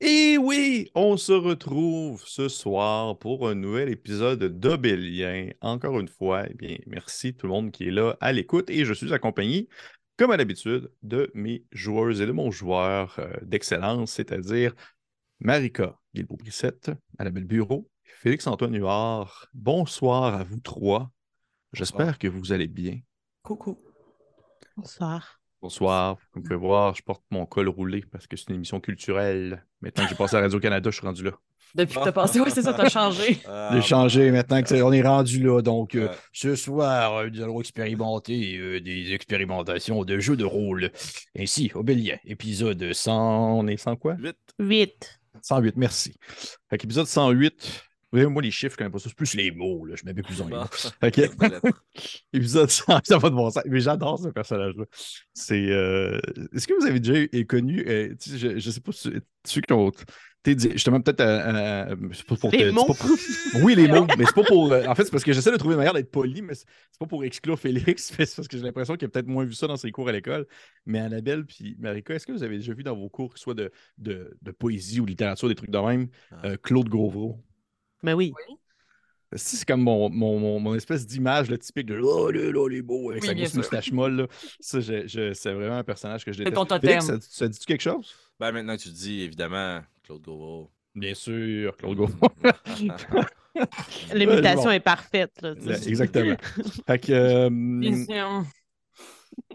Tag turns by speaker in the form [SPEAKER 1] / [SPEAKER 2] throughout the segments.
[SPEAKER 1] Et oui, on se retrouve ce soir pour un nouvel épisode d'Obélien. Encore une fois, eh bien, merci tout le monde qui est là à l'écoute et je suis accompagné, comme à l'habitude, de mes joueuses et de mon joueur euh, d'excellence, c'est-à-dire Marika Guilbeault-Brissette à la belle bureau, Félix-Antoine Huard. Bonsoir à vous trois. J'espère que vous allez bien.
[SPEAKER 2] Coucou.
[SPEAKER 3] Bonsoir.
[SPEAKER 1] Bonsoir. Comme vous pouvez voir, je porte mon col roulé parce que c'est une émission culturelle. Maintenant que j'ai passé à Radio-Canada, je suis rendu là.
[SPEAKER 2] Depuis que t'as passé, oui, c'est ça, t'as changé.
[SPEAKER 4] Ah,
[SPEAKER 1] J'ai changé maintenant qu'on est rendu là. Donc, euh, ce soir, euh, nous allons expérimenter euh, des expérimentations de jeux de rôle. Ainsi, Obélien, épisode 100. On est 100 quoi?
[SPEAKER 4] 8.
[SPEAKER 3] 8.
[SPEAKER 1] 108, merci. Fait qu'épisode 108. Vous voyez, moi, les chiffres, je connais pas ça. C'est plus les mots, là. Je m'avais plus en que- épisode 100, ça va de bon sens. Mais j'adore ce personnage-là. C'est. euh, Est-ce que vous avez déjà eu- connu. euh, je, je sais pas, ceux, qui ont. Justement, peut-être. euh, euh, c'est pas pour
[SPEAKER 3] Les
[SPEAKER 1] te- c'est
[SPEAKER 3] mots?
[SPEAKER 1] pas pour- Oui, les mots, mais c'est pas pour. euh, en fait, c'est parce que j'essaie de trouver une manière d'être poli, mais c'est pas pour exclure Félix, c'est parce que j'ai l'impression qu'il a peut-être moins vu ça dans ses cours à l'école. Mais Annabelle puis Marika, est-ce que vous avez déjà vu dans vos cours, soit de, de, de poésie ou littérature, des trucs de même, euh, Claude Gauvreau?
[SPEAKER 3] Ben oui.
[SPEAKER 1] Si, C'est comme mon, mon, mon, mon espèce d'image typique de oh là là, les beaux avec
[SPEAKER 2] Oui,
[SPEAKER 1] sa grosse moustache molle. là. Ça, je- je- c'est vraiment un personnage que je
[SPEAKER 2] C'est
[SPEAKER 1] déteste.
[SPEAKER 2] ton totem.
[SPEAKER 1] Félix, ça, ça dit-tu quelque chose?
[SPEAKER 4] Ben maintenant que tu dis, évidemment, Claude Gauvreau.
[SPEAKER 1] Bien sûr, Claude Gauvreau.
[SPEAKER 3] L'imitation
[SPEAKER 1] bon.
[SPEAKER 3] est parfaite. Là,
[SPEAKER 1] Exactement. fait que, euh,
[SPEAKER 2] Bien sûr.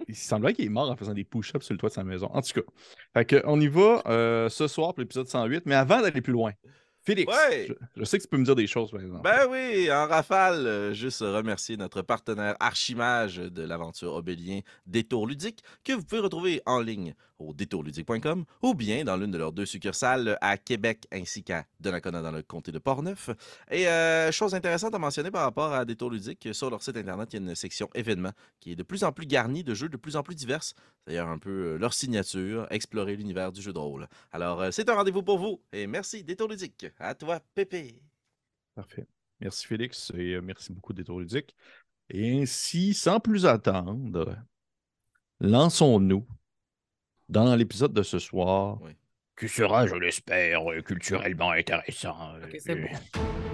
[SPEAKER 1] il semblerait qu'il est mort en faisant des push-ups sur le toit de sa maison. En tout cas, fait que, on y va euh, ce soir pour l'épisode 108, mais avant d'aller plus loin, Félix,
[SPEAKER 4] Ouais.
[SPEAKER 1] je, je sais que tu peux me dire des choses, par exemple.
[SPEAKER 4] Ben oui, en rafale, euh, juste remercier notre partenaire Archimage de l'aventure Obélien Détour Ludique, que vous pouvez retrouver en ligne au détourludique.com ou bien dans l'une de leurs deux succursales à Québec ainsi qu'à Donnacona dans le comté de Portneuf. Et euh, chose intéressante à mentionner par rapport à Détour Ludique, sur leur site internet, il y a une section événements qui est de plus en plus garnie de jeux de plus en plus divers. D'ailleurs, un peu euh, leur signature, explorer l'univers du jeu de rôle. Alors, c'est un rendez-vous pour vous et merci Détour Ludique. À toi, Pépé.
[SPEAKER 1] Parfait. Merci Félix et euh, merci beaucoup Détour Ludique. Et ainsi, sans plus attendre, lançons-nous dans l'épisode de ce soir,
[SPEAKER 4] Oui.
[SPEAKER 1] qui sera, je l'espère, euh, culturellement intéressant.
[SPEAKER 2] Ok, c'est
[SPEAKER 1] Euh,
[SPEAKER 2] bon.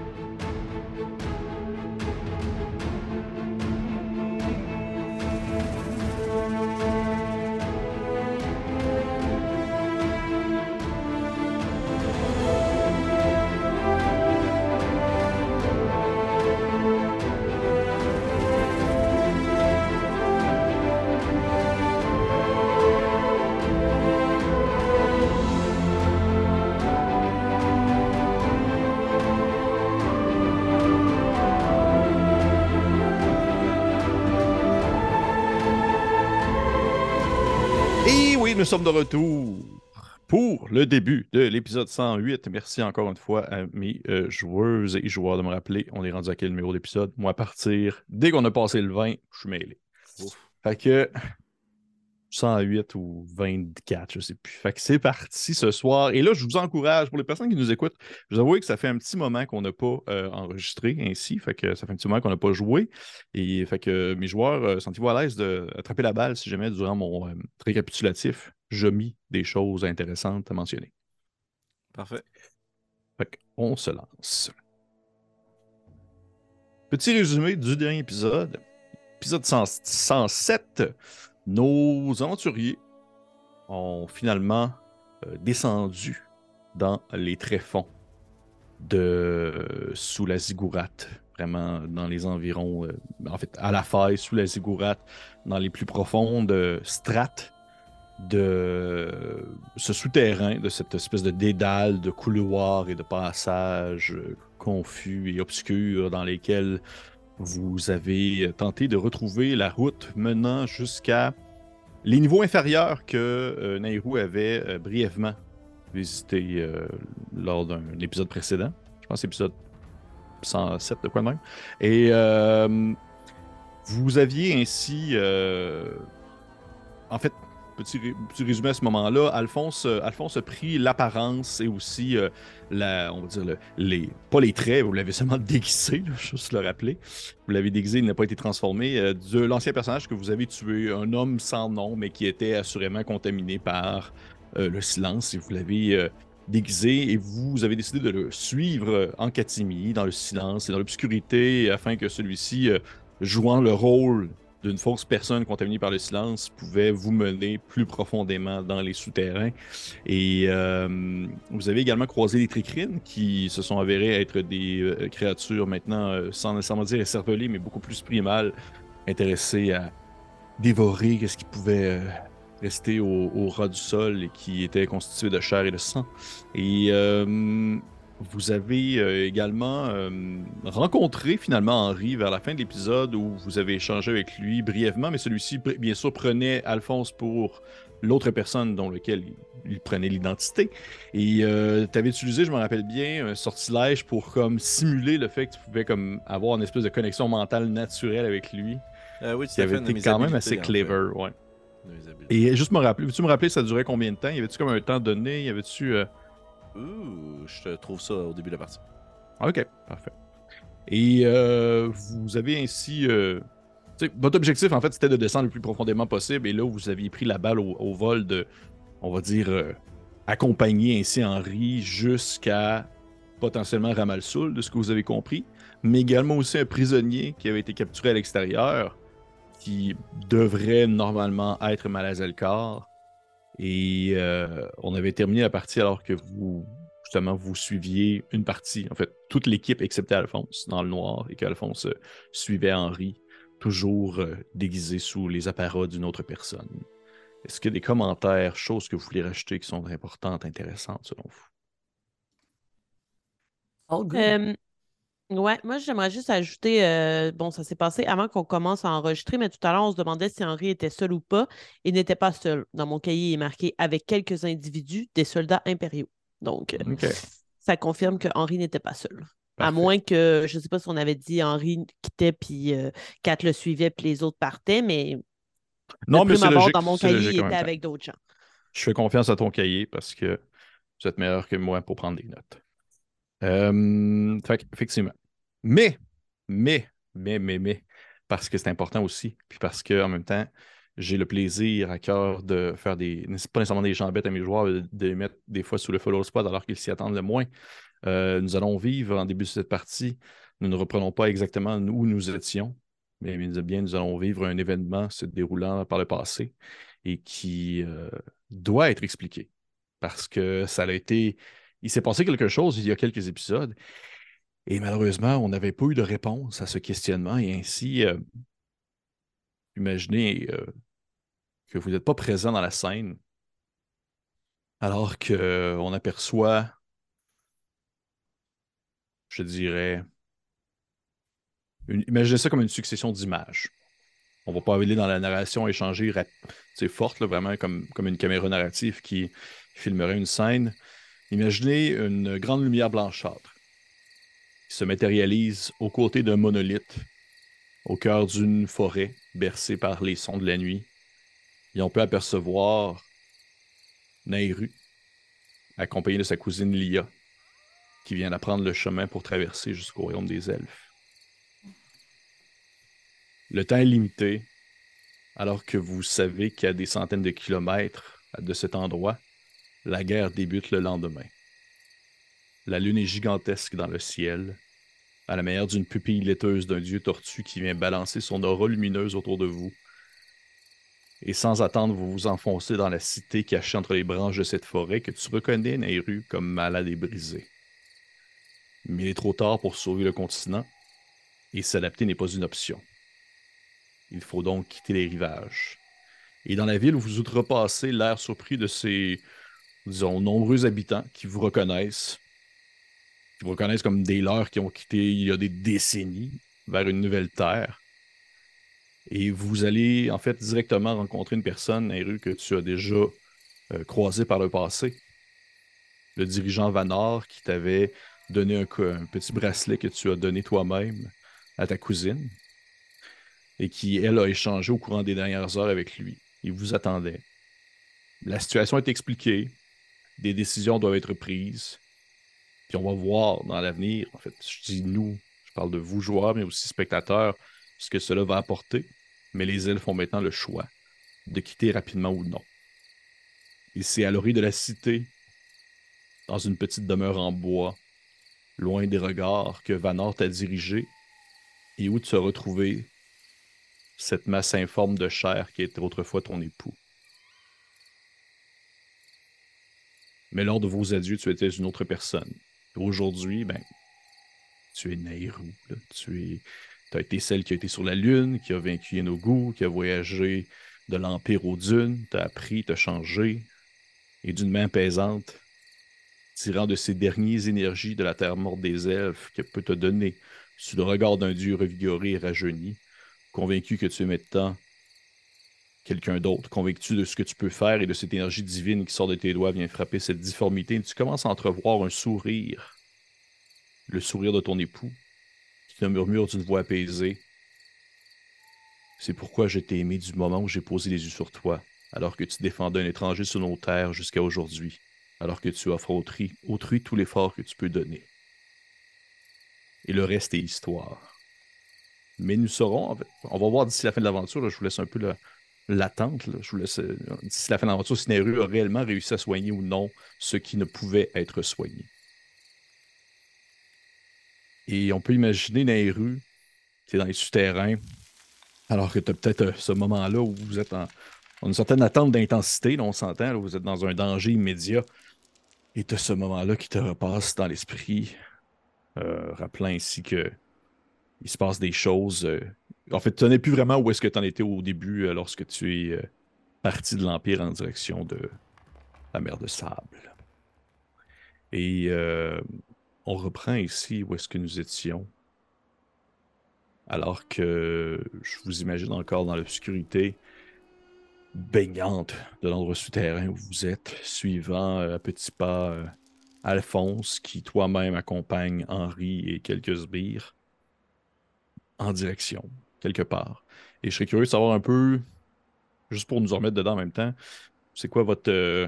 [SPEAKER 1] Sommes de retour pour le début de l'épisode 108. Merci encore une fois à mes euh, joueuses et joueurs de me rappeler. On est rendu à quel numéro d'épisode? Moi, à partir, dès qu'on a passé le 20, je suis mêlé.
[SPEAKER 4] Ouf.
[SPEAKER 1] Fait que 108 ou 24, je sais plus. Fait que c'est parti ce soir. Et là, je vous encourage, pour les personnes qui nous écoutent, je vous avoue que ça fait un petit moment qu'on n'a pas euh, enregistré ainsi. Fait que ça fait un petit moment qu'on n'a pas joué. Et fait que mes joueurs, euh, sentez-vous à l'aise d'attraper la balle si jamais durant mon euh, récapitulatif, je mis des choses intéressantes à mentionner.
[SPEAKER 4] Parfait.
[SPEAKER 1] Fait qu'on se lance. Petit résumé du dernier épisode. Épisode 100 107. Nos aventuriers ont finalement euh, descendu dans les tréfonds de sous la ziggourate, vraiment dans les environs, euh, en fait, à la faille, sous la ziggourate, dans les plus profondes euh, strates de ce souterrain, de cette espèce de dédale, de couloirs et de passages confus et obscurs dans lesquels vous avez tenté de retrouver la route menant jusqu'à les niveaux inférieurs que euh, avait euh, brièvement visité euh, lors d'un épisode précédent. Je pense épisode 107 de quoi même. Et euh, vous aviez ainsi, en fait, petit, ré- petit résumé à ce moment-là, Alphonse, euh, Alphonse a pris l'apparence et aussi euh, la, on va dire le- les, pas les traits, vous l'avez seulement déguisé, là, juste le rappeler. Vous l'avez déguisé, il n'a pas été transformé. euh, de l'ancien personnage que vous avez tué, un homme sans nom, mais qui était assurément contaminé par le silence. Et vous l'avez déguisé et vous avez décidé de le suivre en catimini, dans le silence et dans l'obscurité, afin que celui-ci, jouant le rôle d'une fausse personne contaminée par le silence, pouvait vous mener plus profondément dans les souterrains. Et euh, vous avez également croisé les tricrines qui se sont avérées être des euh, créatures maintenant, euh, sans nécessairement dire écervelées, mais beaucoup plus primales, intéressées à dévorer ce qui pouvait rester au, au ras du sol et qui était constitué de chair et de sang. Et vous avez euh, également euh, rencontré finalement Henri vers la fin de l'épisode où vous avez échangé avec lui brièvement, mais celui-ci, bien sûr, prenait Alphonse pour l'autre personne dont lequel il, il prenait l'identité. Et tu avais utilisé, je me rappelle bien, un sortilège pour comme simuler le fait que tu pouvais comme avoir une espèce de connexion mentale naturelle avec lui,
[SPEAKER 4] Euh, oui, une de
[SPEAKER 1] été quand même assez clever,
[SPEAKER 4] fait.
[SPEAKER 1] Et juste me rappeler, veux-tu me rappeler, ça durait combien de temps? Y avait-tu comme un temps donné? Y avait-tu...
[SPEAKER 4] Ouh, je trouve ça au début de la partie.
[SPEAKER 1] Ok, parfait. Et euh, vous avez ainsi. euh, votre objectif, en fait, c'était de descendre le plus profondément possible. Et là, vous aviez pris la balle au, vol de, on va dire, euh, accompagner ainsi Henri jusqu'à potentiellement Ramalsoul, de ce que vous avez compris. Mais également aussi un prisonnier qui avait été capturé à l'extérieur, qui devrait normalement être Malazelkar. Et euh, on avait terminé la partie alors que vous justement, vous suiviez une partie, en fait, toute l'équipe excepté Alphonse dans le noir et qu'Alphonse euh, suivait Henri, toujours euh, déguisé sous les apparats d'une autre personne. Est-ce qu'il y a des commentaires, choses que vous voulez rajouter qui sont importantes, intéressantes selon vous?
[SPEAKER 2] All good.
[SPEAKER 3] Ouais, moi, j'aimerais juste ajouter, euh, bon, ça s'est passé avant qu'on commence à enregistrer, mais tout à l'heure, on se demandait si Henri était seul ou pas. Il n'était pas seul. Dans mon cahier, il est marqué avec quelques individus, des soldats impériaux. Donc, euh, ça confirme que Henri n'était pas seul. À moins que, je ne sais pas si on avait dit Henri quittait, puis euh, Kat le suivait, puis les autres partaient, mais
[SPEAKER 1] Non, mais c'est logique.
[SPEAKER 3] dans mon cahier,
[SPEAKER 1] logique
[SPEAKER 3] il était avec d'autres gens.
[SPEAKER 1] Je fais confiance à ton cahier parce que vous êtes meilleur que moi pour prendre des notes. Euh, fait effectivement. Mais, mais, mais, mais, mais, parce que c'est important aussi, puis parce que en même temps, j'ai le plaisir à cœur de faire des, pas nécessairement des jambettes à mes joueurs, de de les mettre des fois sous le follow spot alors qu'ils s'y attendent le moins. Euh, nous allons vivre en début de cette partie. Nous ne reprenons pas exactement où nous étions, mais bien nous allons vivre un événement se déroulant par le passé et qui euh, doit être expliqué. Parce que ça a été. Il s'est passé quelque chose il y a quelques épisodes. Et malheureusement, on n'avait pas eu de réponse à ce questionnement. Et ainsi, euh, imaginez euh, que vous n'êtes pas présent dans la scène. Alors qu'on aperçoit, je dirais, imaginez ça comme une succession d'images. On va pas aller dans la narration échanger rap- c'est forte, là, vraiment comme, comme une caméra narrative qui filmerait une scène. Imaginez une grande lumière blanchâtre se matérialise aux côtés d'un monolithe, au cœur d'une forêt bercée par les sons de la nuit. Et on peut apercevoir Nairu, accompagné de sa cousine Lia, qui vient d'apprendre le chemin pour traverser jusqu'au royaume des elfes. Le temps est limité, alors que vous savez qu'à des centaines de kilomètres de cet endroit, la guerre débute le lendemain. La lune est gigantesque dans le ciel, à la manière d'une pupille laiteuse d'un dieu tortue qui vient balancer son aura lumineuse autour de vous. Et sans attendre, vous vous enfoncez dans la cité cachée entre les branches de cette forêt que tu reconnais, Nairu, comme malade et brisée. Mais il est trop tard pour sauver le continent, et s'adapter n'est pas une option. Il faut donc quitter les rivages. Et dans la ville, vous outrepassez l'air surpris de ces, disons, nombreux habitants qui vous reconnaissent, qui vous reconnaissent comme des leurs qui ont quitté il y a des décennies vers une nouvelle terre. Et vous allez en fait directement rencontrer une personne, Nairu, que tu as déjà euh, croisée par le passé. Le dirigeant Vanor qui t'avait donné un, un petit bracelet que tu as donné toi-même à ta cousine et qui, elle, a échangé au courant des dernières heures avec lui. Il vous attendait. La situation est expliquée, des décisions doivent être prises, puis on va voir dans l'avenir, en fait, je dis nous, je parle de vous joueurs, mais aussi spectateurs, ce que cela va apporter, mais les elfes ont maintenant le choix de quitter rapidement ou non. Et c'est à l'orée de la cité dans une petite demeure en bois, loin des regards que Vanor t'a dirigé, et où tu as retrouvé cette masse informe de chair qui était autrefois ton époux. Mais lors de vos adieux, tu étais une autre personne. Aujourd'hui, ben, tu es là. Tu as été celle qui a été sur la Lune, qui a vaincu Yenogu, qui a voyagé de l'Empire aux dunes, t'as appris, t'as changé, et d'une main apaisante, tirant de ces dernières énergies de la terre morte des elfes qu'elle peut te donner, sous le regard d'un dieu revigoré et rajeuni, convaincu que tu es maintenant quelqu'un d'autre, convaincu de ce que tu peux faire et de cette énergie divine qui sort de tes doigts vient frapper cette difformité, tu commences à entrevoir un sourire, le sourire de ton époux, qui te murmure d'une voix apaisée. C'est pourquoi je t'ai aimé du moment où j'ai posé les yeux sur toi, alors que tu défendais un étranger sur nos terres jusqu'à aujourd'hui, alors que tu offres autrui, tout l'effort que tu peux donner. Et le reste est histoire. Mais nous saurons, on va voir d'ici la fin de l'aventure, je vous laisse un peu la- l'attente, je vous laisse, euh, d'ici la fin de l'aventure, si Neru a réellement réussi à soigner ou non ce qui ne pouvait être soigné. Et on peut imaginer Nairu, qui est dans les souterrains, alors que tu as peut-être euh, ce moment-là où vous êtes en, une certaine attente d'intensité, on s'entend, vous êtes dans un danger immédiat. Et tu as ce moment-là qui te repasse dans l'esprit, euh, rappelant ainsi que il se passe des choses. euh, En fait, tu n'en plus vraiment où est-ce que tu en étais au début euh, lorsque tu es euh, parti de l'Empire en direction de la mer de sable. Et euh, on reprend ici où est-ce que nous étions. Alors que je vous imagine encore dans l'obscurité baignante de l'endroit souterrain où vous êtes, suivant à petits pas Alphonse, qui toi-même accompagne Henri et quelques sbires en direction, quelque part. Et je serais curieux de savoir un peu, juste pour nous en remettre dedans en même temps, c'est quoi votre, euh,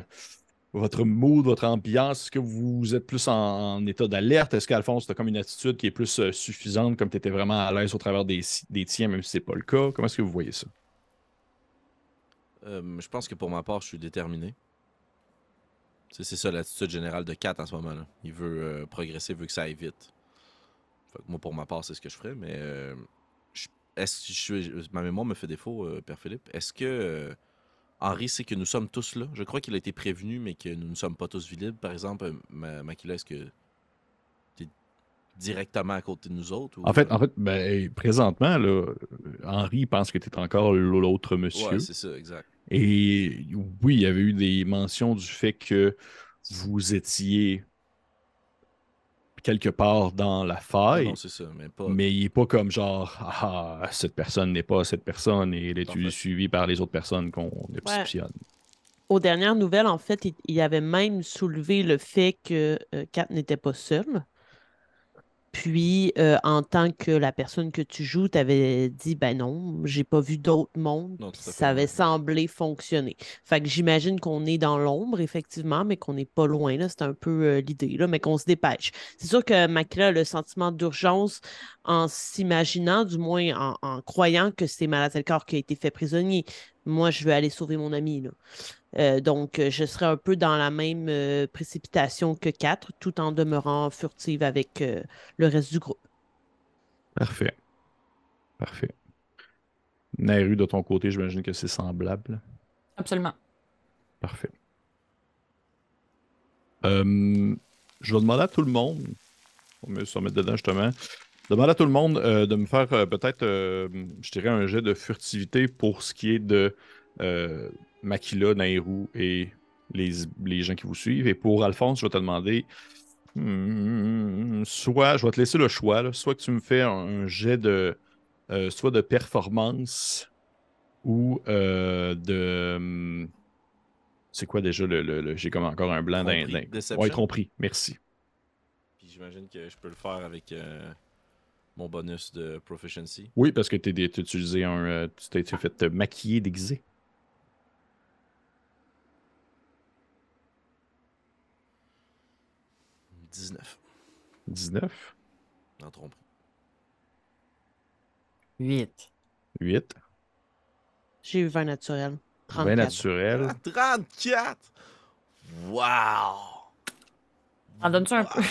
[SPEAKER 1] votre mood, votre ambiance? Est-ce que vous êtes plus en, état d'alerte? Est-ce qu'Alphonse, tu as comme une attitude qui est plus euh, suffisante, comme tu étais vraiment à l'aise au travers des, des tiens, même si c'est pas le cas? Comment est-ce que vous voyez ça?
[SPEAKER 4] Euh, je pense que pour ma part, je suis déterminé. C'est ça l'attitude générale de Kat en ce moment-là. Il veut progresser, il veut que ça aille vite. Moi, pour ma part, c'est ce que je ferais, mais est-ce que je ma mémoire me fait défaut, euh, Père Philippe. Est-ce que euh, Henri sait que nous sommes tous là? Je crois qu'il a été prévenu, mais que nous ne sommes pas tous visibles. Par exemple, euh, Ma- Makila, est-ce que tu es directement à côté de nous autres? ou-
[SPEAKER 1] En fait, en fait ben, présentement, là, Henri pense que tu es encore l'autre monsieur.
[SPEAKER 4] Ouais, c'est ça, exact.
[SPEAKER 1] Et oui, il y avait eu des mentions du fait que vous étiez quelque part dans la
[SPEAKER 4] Ah
[SPEAKER 1] faille,
[SPEAKER 4] non, c'est ça, mais pas.
[SPEAKER 1] mais il n'est pas comme genre Ah, cette personne n'est pas cette personne et elle est suivie par les autres personnes qu'on soupçonne.
[SPEAKER 3] Aux dernières nouvelles, en fait, il, il avait même soulevé le fait que euh, Kat n'était pas seule. Puis, euh, en tant que la personne que tu joues, tu avais dit ben non, j'ai pas vu d'autres mondes.
[SPEAKER 4] Non,
[SPEAKER 3] ça avait semblé fonctionner. Fait que j'imagine qu'on est dans l'ombre, effectivement, mais qu'on n'est pas loin. C'est un peu euh, l'idée, là, mais qu'on se dépêche. C'est sûr que Makila a le sentiment d'urgence en s'imaginant, du moins en, en croyant que c'est Malazelkar qui a été fait prisonnier. Moi, je veux aller sauver mon ami. Là. Euh, donc, euh, je serais un peu dans la même euh, précipitation que quatre, tout en demeurant furtive avec euh, le reste du groupe.
[SPEAKER 1] Parfait. Parfait. Nairu, de ton côté, j'imagine que c'est semblable.
[SPEAKER 2] Absolument.
[SPEAKER 1] Parfait. Euh, je vais demander à tout le monde, on va se remettre dedans justement, demander à tout le monde euh, de me faire euh, peut-être, euh, je dirais, un jet de furtivité pour ce qui est de euh, Makila, Nairou et les, les gens qui vous suivent. Et pour Alphonse, je vais te demander, hmm, soit, je vais te laisser le choix, là, soit que tu me fais un, jet de, euh, soit de performance ou euh, de... hum, c'est quoi déjà le. le- le- J'ai comme encore un blanc d'un. Ouais, compris. Merci.
[SPEAKER 4] Puis j'imagine que je peux le faire avec euh, mon bonus de proficiency.
[SPEAKER 1] Oui, parce que tu as utilisé un. tu t'es t'es fait te maquiller déguisé.
[SPEAKER 4] « 19.
[SPEAKER 1] 19,
[SPEAKER 4] En tromperie.
[SPEAKER 2] 8.
[SPEAKER 1] 8,
[SPEAKER 3] J'ai eu 20 naturel.
[SPEAKER 1] 20
[SPEAKER 3] 34.
[SPEAKER 1] naturel.
[SPEAKER 4] Ah, 34! Wow!
[SPEAKER 2] En donnes-tu un peu?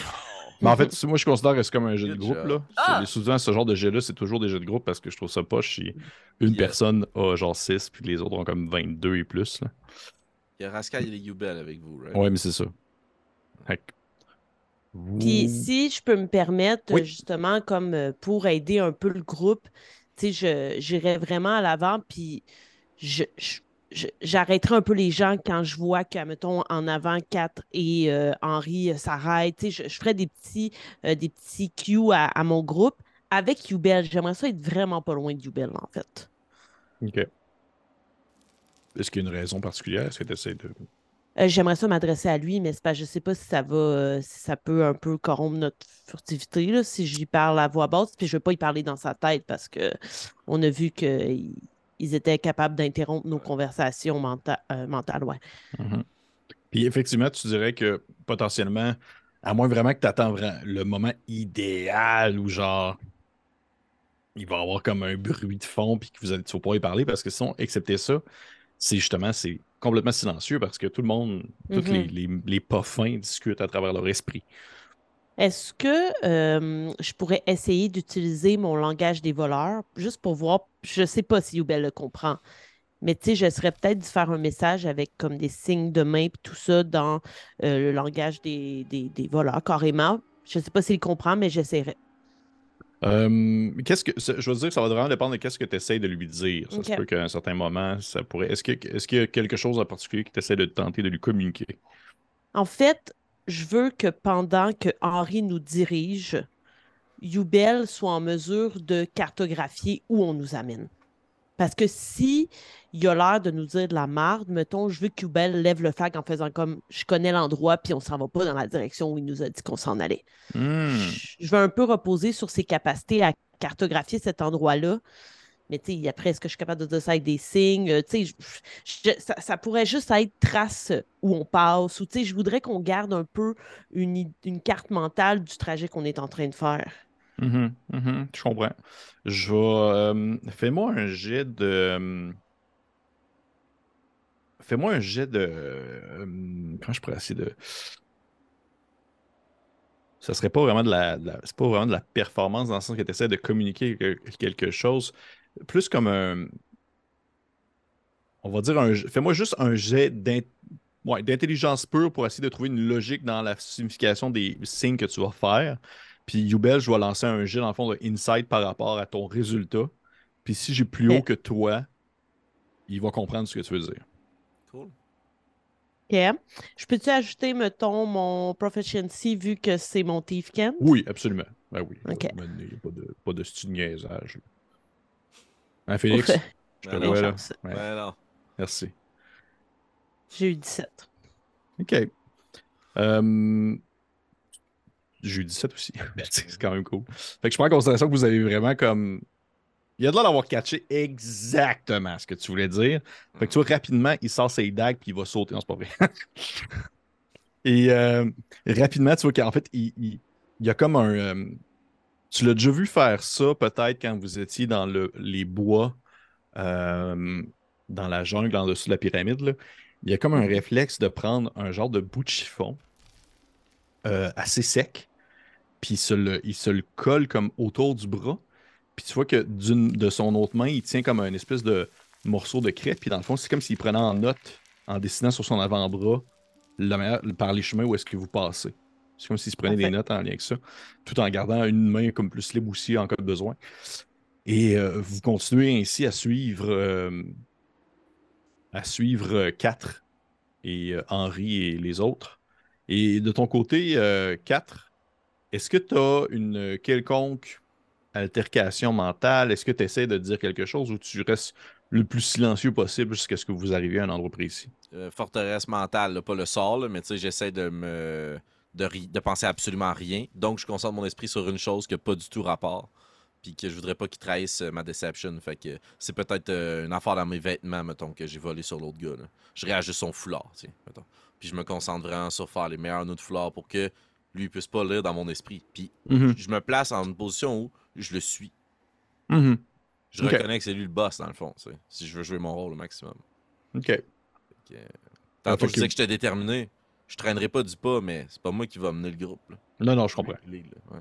[SPEAKER 1] Mais en fait, moi, je considère que c'est comme un jeu de groupe.
[SPEAKER 4] job.
[SPEAKER 1] Là.
[SPEAKER 2] Ah!
[SPEAKER 1] Souvent, ce genre de jeu-là, c'est toujours des jeux de groupe parce que je trouve ça poche si une
[SPEAKER 4] Yeah.
[SPEAKER 1] personne a genre 6 puis les autres ont comme 22 et plus. Là.
[SPEAKER 4] Il y a Rascal et les Yubel avec vous, right?
[SPEAKER 1] Ouais, mais c'est ça. Vous-
[SPEAKER 3] Puis si je peux me permettre,
[SPEAKER 1] Oui.
[SPEAKER 3] justement, comme euh, pour aider un peu le groupe, tu sais, j'irais vraiment à l'avant, puis je, j'arrêterai un peu les gens quand je vois que, mettons, en avant, Kat et euh, Henri euh, s'arrêtent. Je, je ferais des petits, euh, des petits cues à, à mon groupe avec Youbel. J'aimerais ça être vraiment pas loin de Youbel, en fait.
[SPEAKER 1] OK. Est-ce qu'il y a une raison particulière? Est-ce que tu essaies de.
[SPEAKER 3] Euh, J'aimerais ça m'adresser à lui, mais pas, je sais pas si ça va, euh, si ça peut un peu corrompre notre furtivité, là, si lui parle à voix basse, puis je veux pas y parler dans sa tête parce que on a vu qu'ils ils étaient capables d'interrompre nos conversations euh, mentales, ouais.
[SPEAKER 1] Mhm. Puis effectivement, tu dirais que potentiellement, à moins vraiment que tu attends le moment idéal où genre il va y avoir comme un bruit de fond puis que vous allez pas y parler parce que sinon, excepté ça, c'est justement c'est complètement silencieux parce que tout le monde, tous les, les, les pas fins discutent à travers leur esprit.
[SPEAKER 3] Est-ce que euh, je pourrais essayer d'utiliser mon langage des voleurs juste pour voir, je sais pas si Youbel le comprend, mais tu sais, j'essaierais peut-être de faire un message avec comme des signes de main et tout ça dans euh, le langage des, des, des voleurs, carrément. Je sais pas s'il comprend, mais j'essaierai.
[SPEAKER 1] Euh, qu'est-ce que je veux dire que ça va vraiment dépendre de qu'est-ce que tu essaies de lui dire. Ça se peut qu'à un certain moment, ça pourrait. Est-ce que est-ce qu'il y a quelque chose en particulier que tu essaies de tenter de lui communiquer?
[SPEAKER 3] En fait, je veux que pendant que Henri nous dirige, Youbel soit en mesure de cartographier où on nous amène. Parce que si il a l'air de nous dire de la marde, mettons, je veux que lève le flag en faisant comme je connais l'endroit puis on s'en va pas dans la direction où il nous a dit qu'on s'en allait.
[SPEAKER 1] Hmm.
[SPEAKER 3] Je- veux un peu reposer sur ses capacités à cartographier cet endroit-là. Mais tu sais, après, est-ce que je suis capable de dire ça avec des signes? Euh, Tu sais, ça, ça pourrait juste être trace où on passe. Ou tu sais, je voudrais qu'on garde un peu une carte mentale du trajet qu'on est en train de faire.
[SPEAKER 1] Mhm, mhm, je comprends. Je euh, fais-moi un jet de. euh, Fais-moi un jet de. euh, comment je pourrais essayer de. Ça serait pas vraiment de la. c'est pas vraiment de la performance dans le sens que tu essaies de communiquer que- quelque chose. Plus comme un. On va dire un. Fais-moi juste un jet d'in- ouais, d'intelligence pure pour essayer de trouver une logique dans la signification des signes que tu vas faire. Puis Youbel, je vais lancer un jet dans le fond de insight par rapport à ton résultat. Puis si j'ai plus haut que toi, il va comprendre ce que tu veux dire.
[SPEAKER 4] Cool.
[SPEAKER 3] OK? Je peux-tu ajouter, mettons, mon proficiency vu que c'est mon Thief Kent?
[SPEAKER 1] Oui, absolument. Ben oui.
[SPEAKER 3] Ok.
[SPEAKER 1] Il n'y a pas de, pas de style niaisage. Hein, Félix?
[SPEAKER 3] Ouf,
[SPEAKER 1] Je te
[SPEAKER 4] Ben
[SPEAKER 1] vois là. Ouais,
[SPEAKER 4] Ouais, non.
[SPEAKER 1] merci.
[SPEAKER 3] J'ai eu 17.
[SPEAKER 1] OK. Euh, 17 aussi. c'est quand même cool. Fait que je prends en considération que vous avez vraiment comme. Il y a de l'air d'avoir catché exactement ce que tu voulais dire. Fait que tu vois, rapidement, il sort ses dagues puis il va sauter. Non, c'est pas vrai. Et euh, rapidement, tu vois qu'en fait, il, il- il y a comme un. euh, tu l'as déjà vu faire ça peut-être quand vous étiez dans le, les bois, euh, dans la jungle, en dessous de la pyramide. là. Il y a comme un réflexe de prendre un genre de bout de chiffon assez sec, puis il se, le, il se le colle comme autour du bras. Puis tu vois que d'une de son autre main, il tient comme un espèce de morceau de crêpe. Puis dans le fond, c'est comme s'il prenait en note, en dessinant sur son avant-bras, par les chemins où est-ce que vous passez. C'est comme s'il se prenait des notes en lien avec ça, tout en gardant une main comme plus libre aussi en cas de besoin. Et euh, vous continuez ainsi à suivre, euh, à suivre euh, quatre et Henri et les autres. Et de ton côté, 4, est-ce que tu as une quelconque altercation mentale? Est-ce que tu essaies de dire quelque chose ou tu restes le plus silencieux possible jusqu'à ce que vous arriviez à un endroit précis?
[SPEAKER 4] Euh, forteresse mentale, là, pas le sort, mais tu sais, j'essaie de me. De, de penser absolument à rien. Donc, je concentre mon esprit sur une chose qui n'a pas du tout rapport. Puis que je voudrais pas qu'il trahisse euh, ma deception. Fait que c'est peut-être euh, une affaire dans mes vêtements, mettons, que j'ai volé sur l'autre gars. là. Je réagis son foulard, tu sais, mettons. Puis je me concentre vraiment sur faire les meilleurs nœuds de foulard pour que lui puisse pas lire dans mon esprit. Puis je me place en une position où je le suis.
[SPEAKER 1] Mhm.
[SPEAKER 4] Je reconnais que c'est lui le boss, dans le fond, tu sais, si je veux jouer mon rôle au maximum.
[SPEAKER 1] OK.
[SPEAKER 4] Fait que, euh, Tantôt, je disais
[SPEAKER 1] que-
[SPEAKER 4] j'étais déterminé. je traînerai pas du pas, mais c'est pas moi qui va mener le groupe. là.
[SPEAKER 1] Non, non, je comprends.
[SPEAKER 4] Ouais.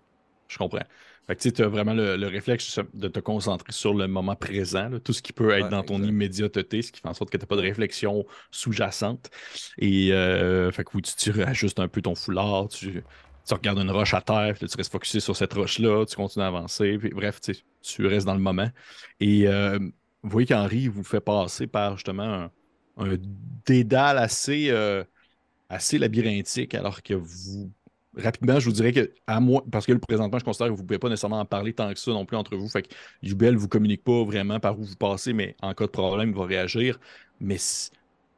[SPEAKER 1] Je comprends. Fait que tu as vraiment le, le réflexe de te concentrer sur le moment présent, là, tout ce qui peut être
[SPEAKER 4] Ouais,
[SPEAKER 1] dans ton
[SPEAKER 4] exact.
[SPEAKER 1] immédiateté, ce qui fait en sorte que tu n'as pas de réflexion sous-jacente. Et euh, fait que oui, tu, réajustes un peu ton foulard, tu, tu regardes une roche à terre, puis là, tu restes focusé sur cette roche-là, tu continues à avancer, puis bref, tu, restes dans le moment. Et euh, vous voyez qu'Henri vous fait passer par justement un, un dédale assez, euh, assez labyrinthique, alors que vous rapidement, je vous dirais que, à moi, parce que là, présentement, je considère que vous ne pouvez pas nécessairement en parler tant que ça non plus entre vous. Fait que Yubel ne vous communique pas vraiment par où vous passez, mais en cas de problème, il va réagir. Mais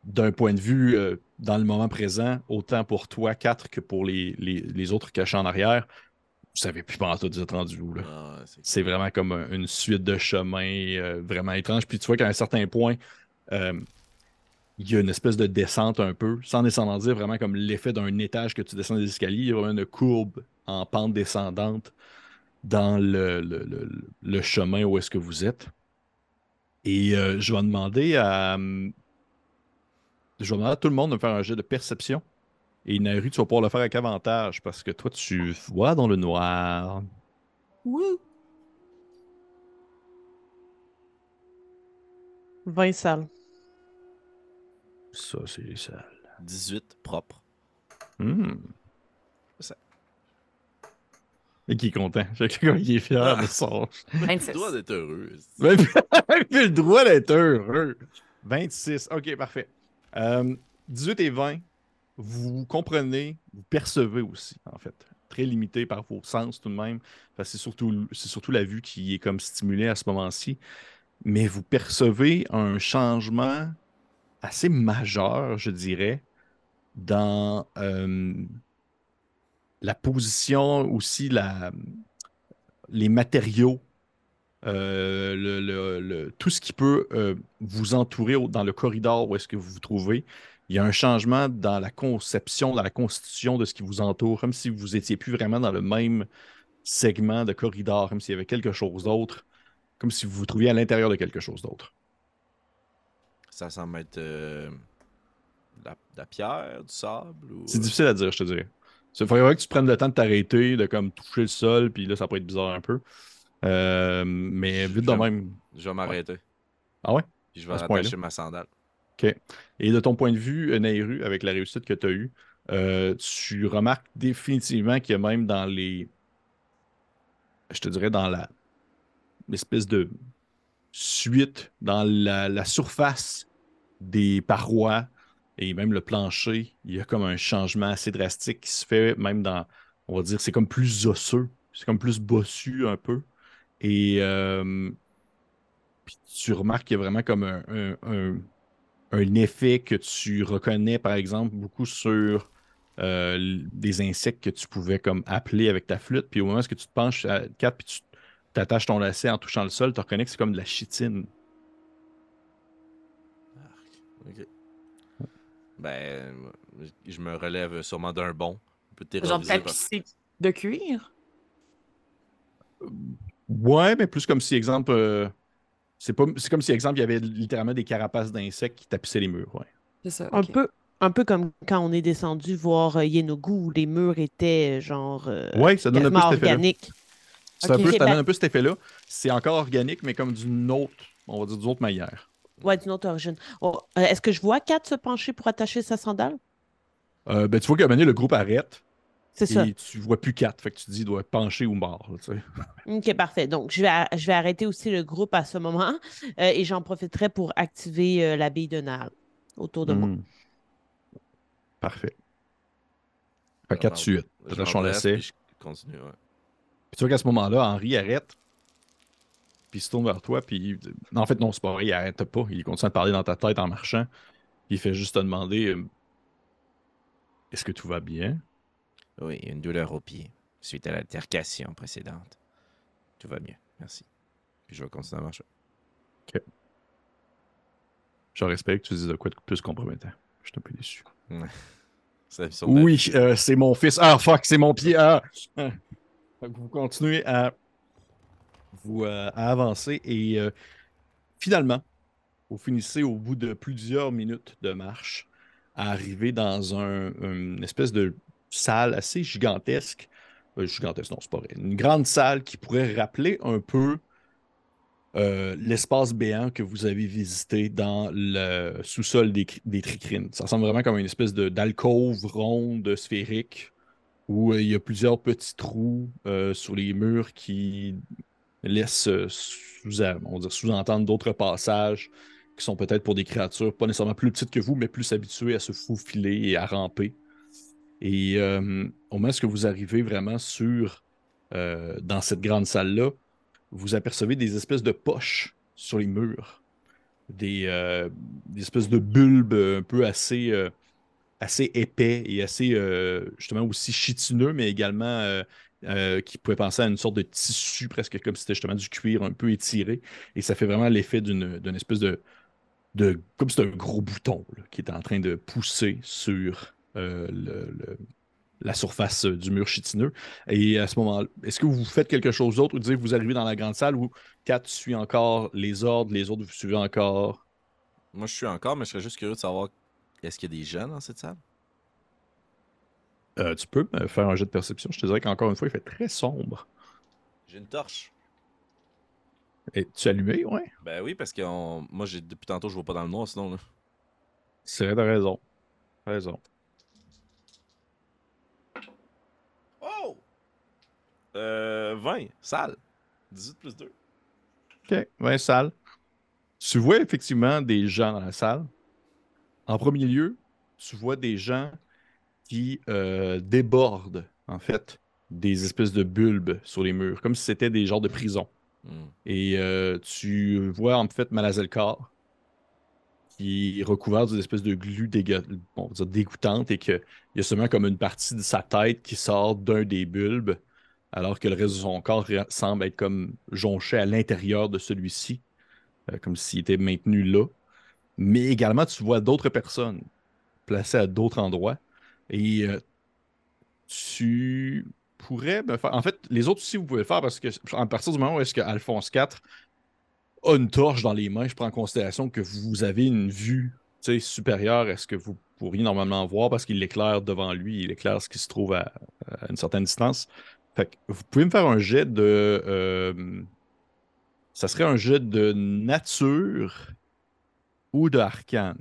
[SPEAKER 1] d'un point de vue euh, dans le moment présent, autant pour toi, 4, que pour les, les, les autres cachés en arrière, vous savez plus pendant tout vous êtes rendu où.
[SPEAKER 4] Ah, c'est-
[SPEAKER 1] C'est vraiment comme un- une suite de chemins euh, vraiment étrange. Puis tu vois qu'à un certain point, euh, il y a une espèce de descente un peu, sans nécessairement dire vraiment comme l'effet d'un étage que tu descends des escaliers. Il y a vraiment une courbe en pente descendante dans le, le- chemin où est-ce que vous êtes. Et euh, je vais demander à. hum, Je vais demander à tout le monde de me faire un jet de perception. Et Naru, tu vas pouvoir le faire avec avantage parce que toi, tu vois dans le noir.
[SPEAKER 2] Wouh!
[SPEAKER 3] 20 salles.
[SPEAKER 1] Ça, c'est ça.
[SPEAKER 4] 18 propre.
[SPEAKER 1] Hmm.
[SPEAKER 4] Ça.
[SPEAKER 1] Et qui est content. Quelqu'un qui est fier
[SPEAKER 4] Ah.
[SPEAKER 1] de son.
[SPEAKER 4] Tu
[SPEAKER 2] 26.
[SPEAKER 4] dois être heureux.
[SPEAKER 1] Même le droit d'être heureux. 26. Ok, parfait. Euh, 18 et 20, vous comprenez, vous percevez aussi, en fait. Très limité par vos sens tout de même. C'est surtout, c'est surtout la vue qui est comme stimulée à ce moment-ci. Mais vous percevez un changement assez majeur, je dirais, dans euh, la position aussi, la, les matériaux euh, tout ce qui peut euh, vous entourer dans le corridor où est-ce que vous vous trouvez. Il y a un changement dans la conception, dans la constitution de ce qui vous entoure, comme si vous étiez plus vraiment dans le même segment de corridor, comme s'il y avait quelque chose d'autre, comme si vous vous trouviez à l'intérieur de quelque chose d'autre.
[SPEAKER 4] Ça semble être euh, de la, de la pierre, du sable ou.
[SPEAKER 1] C'est difficile à dire, je te dirais. Il faudrait que tu prennes le temps de t'arrêter, de comme toucher le sol, puis là, ça peut être bizarre un peu. Euh, mais vite de même.
[SPEAKER 4] Je vais m'arrêter.
[SPEAKER 1] Ah ouais?
[SPEAKER 4] Puis je vais
[SPEAKER 1] À ce point-là.
[SPEAKER 4] attacher ma sandale.
[SPEAKER 1] Et de ton point de vue, euh, Nairu, avec la réussite que tu as eue, euh, tu remarques définitivement qu'il y a même dans les. Je te dirais dans la. L'espèce de suite, dans la, la surface des parois et même le plancher, il y a comme un changement assez drastique qui se fait, même dans. On va dire, c'est comme plus osseux, c'est comme plus bossu un peu. Et. euh, puis tu remarques qu'il y a vraiment comme un- un- un effet que tu reconnais, par exemple, beaucoup sur euh, des insectes que tu pouvais comme appeler avec ta flûte. Puis au moment où tu te penches à 4 puis tu t'attaches ton lacet en touchant le sol, tu reconnais que c'est comme de la chitine.
[SPEAKER 4] Ok. Ben, je me relève sûrement d'un bond. Peu
[SPEAKER 2] Genre tapissé de cuir?
[SPEAKER 1] Ouais, mais plus comme si, exemple, euh, c'est pas, c'est comme si, exemple, il y avait littéralement des carapaces d'insectes qui tapissaient les murs. Ouais.
[SPEAKER 2] C'est ça.
[SPEAKER 3] Un peu, un peu comme quand on est descendu voir euh, Yenogu, où les murs étaient euh, genre euh,
[SPEAKER 1] Ouais, ça donne un peu cet. C'est un peu, ça
[SPEAKER 3] ben-
[SPEAKER 1] donne un peu cet effet-là. C'est encore organique, mais comme d'une autre, on va dire d'une autre manière.
[SPEAKER 3] Ouais, d'une autre origine. Oh, euh, Est-ce que je vois Kat se pencher pour attacher sa sandale?
[SPEAKER 1] Euh, ben, tu vois qu'à un moment donné, le groupe arrête
[SPEAKER 3] C'est ça.
[SPEAKER 1] et tu vois plus quatre. Fait que tu te dis, il doit pencher ou mort. là, tu sais.
[SPEAKER 3] OK, parfait. Donc, je vais, je vais arrêter aussi le groupe à ce moment euh, et j'en profiterai pour activer euh, la bille de Nal autour de moi.
[SPEAKER 1] Hmm. Parfait. Fait
[SPEAKER 4] Je
[SPEAKER 1] quatre
[SPEAKER 4] m'en-
[SPEAKER 1] suites.
[SPEAKER 4] je je continue, ouais.
[SPEAKER 1] Puis tu vois qu'à ce moment-là, Henri arrête. Puis il se tourne vers toi. Puis en fait, non, c'est pas vrai. Il arrête pas. Il continue à te parler dans ta tête en marchant. Puis il fait juste te demander euh, Est-ce que tout va bien?
[SPEAKER 4] Oui, une douleur au pied, suite à l'altercation précédente. Tout va mieux, merci. Puis je vais continuer à marcher.
[SPEAKER 1] Je respecte que tu dises de quoi de plus compromettant. Je suis un peu déçu. Oui, euh, c'est mon fils. Ah, fuck, c'est mon pied. Ah. Fait que Vous continuez à, vous, euh, à avancer et euh, finalement, vous finissez au bout de plusieurs minutes de marche à arriver dans un- une espèce de salle assez gigantesque. Euh, gigantesque, non, c'est pas vrai. Une grande salle qui pourrait rappeler un peu euh, l'espace béant que vous avez visité dans le sous-sol des, des tricrines. Ça ressemble vraiment comme une espèce d'alcôve ronde, sphérique, où il y a plusieurs petits trous sur les murs qui laissent euh, sous-entendre d'autres passages qui sont peut-être pour des créatures pas nécessairement plus petites que vous, mais plus habituées à se faufiler et à ramper. Et euh, au moment où vous arrivez vraiment sur euh, dans cette grande salle-là, vous apercevez des espèces de poches sur les murs. Des, euh, des espèces de bulbes un peu assez, assez épais et assez justement aussi chitineux, mais également euh, qui pouvaient penser à une sorte de tissu, presque comme si c'était justement du cuir un peu étiré. Et ça fait vraiment l'effet d'une espèce de, comme c'était un gros bouton qui est en train de pousser sur euh, la surface euh, du mur chitineux. Et à ce moment-là, est-ce que vous faites quelque chose d'autre ou que vous arrivez dans la grande salle où Kat suit encore les ordres, les autres vous suivez encore?
[SPEAKER 4] Moi, je suis encore, mais je serais juste curieux de savoir est-ce qu'il y a des gens dans cette salle?
[SPEAKER 1] Euh, Tu peux me faire un jet de perception. Je te dirais qu'encore une fois, il fait très sombre.
[SPEAKER 4] J'ai une torche.
[SPEAKER 1] Et tu allumé, ouais?
[SPEAKER 4] Ben oui, parce que on- moi, j'ai depuis tantôt, je vois pas dans le noir, sinon. Là.
[SPEAKER 1] C'est vrai, t'as raison. T'as raison.
[SPEAKER 4] Oh Euh. 20, salle. 18 plus 2.
[SPEAKER 1] OK, 20 salles. Tu vois effectivement des gens dans la salle. En premier lieu, tu vois des gens qui euh, débordent, en fait, des espèces de bulbes sur les murs, comme si c'était des genres de prison.
[SPEAKER 4] Hmm.
[SPEAKER 1] Et euh, tu vois en fait Malazelkar qui est recouvert d'une espèce de glu dégue- on va dire dégoûtante et qu'il y a seulement comme une partie de sa tête qui sort d'un des bulbes, alors que le reste de son corps semble être comme jonché à l'intérieur de celui-ci, euh, comme s'il était maintenu là. Mais également, tu vois d'autres personnes placées à d'autres endroits. Et euh, tu pourrais me faire. En fait, les autres aussi, vous pouvez le faire parce que à partir du moment où est-ce que Alphonse IV a une torche dans les mains, je prends en considération que vous avez une vue supérieure à ce que vous pourriez normalement voir parce qu'il éclaire devant lui, il éclaire ce qui se trouve à, à une certaine distance. Fait que vous pouvez me faire un jet de. euh, ça serait un jet de nature ou de arcane.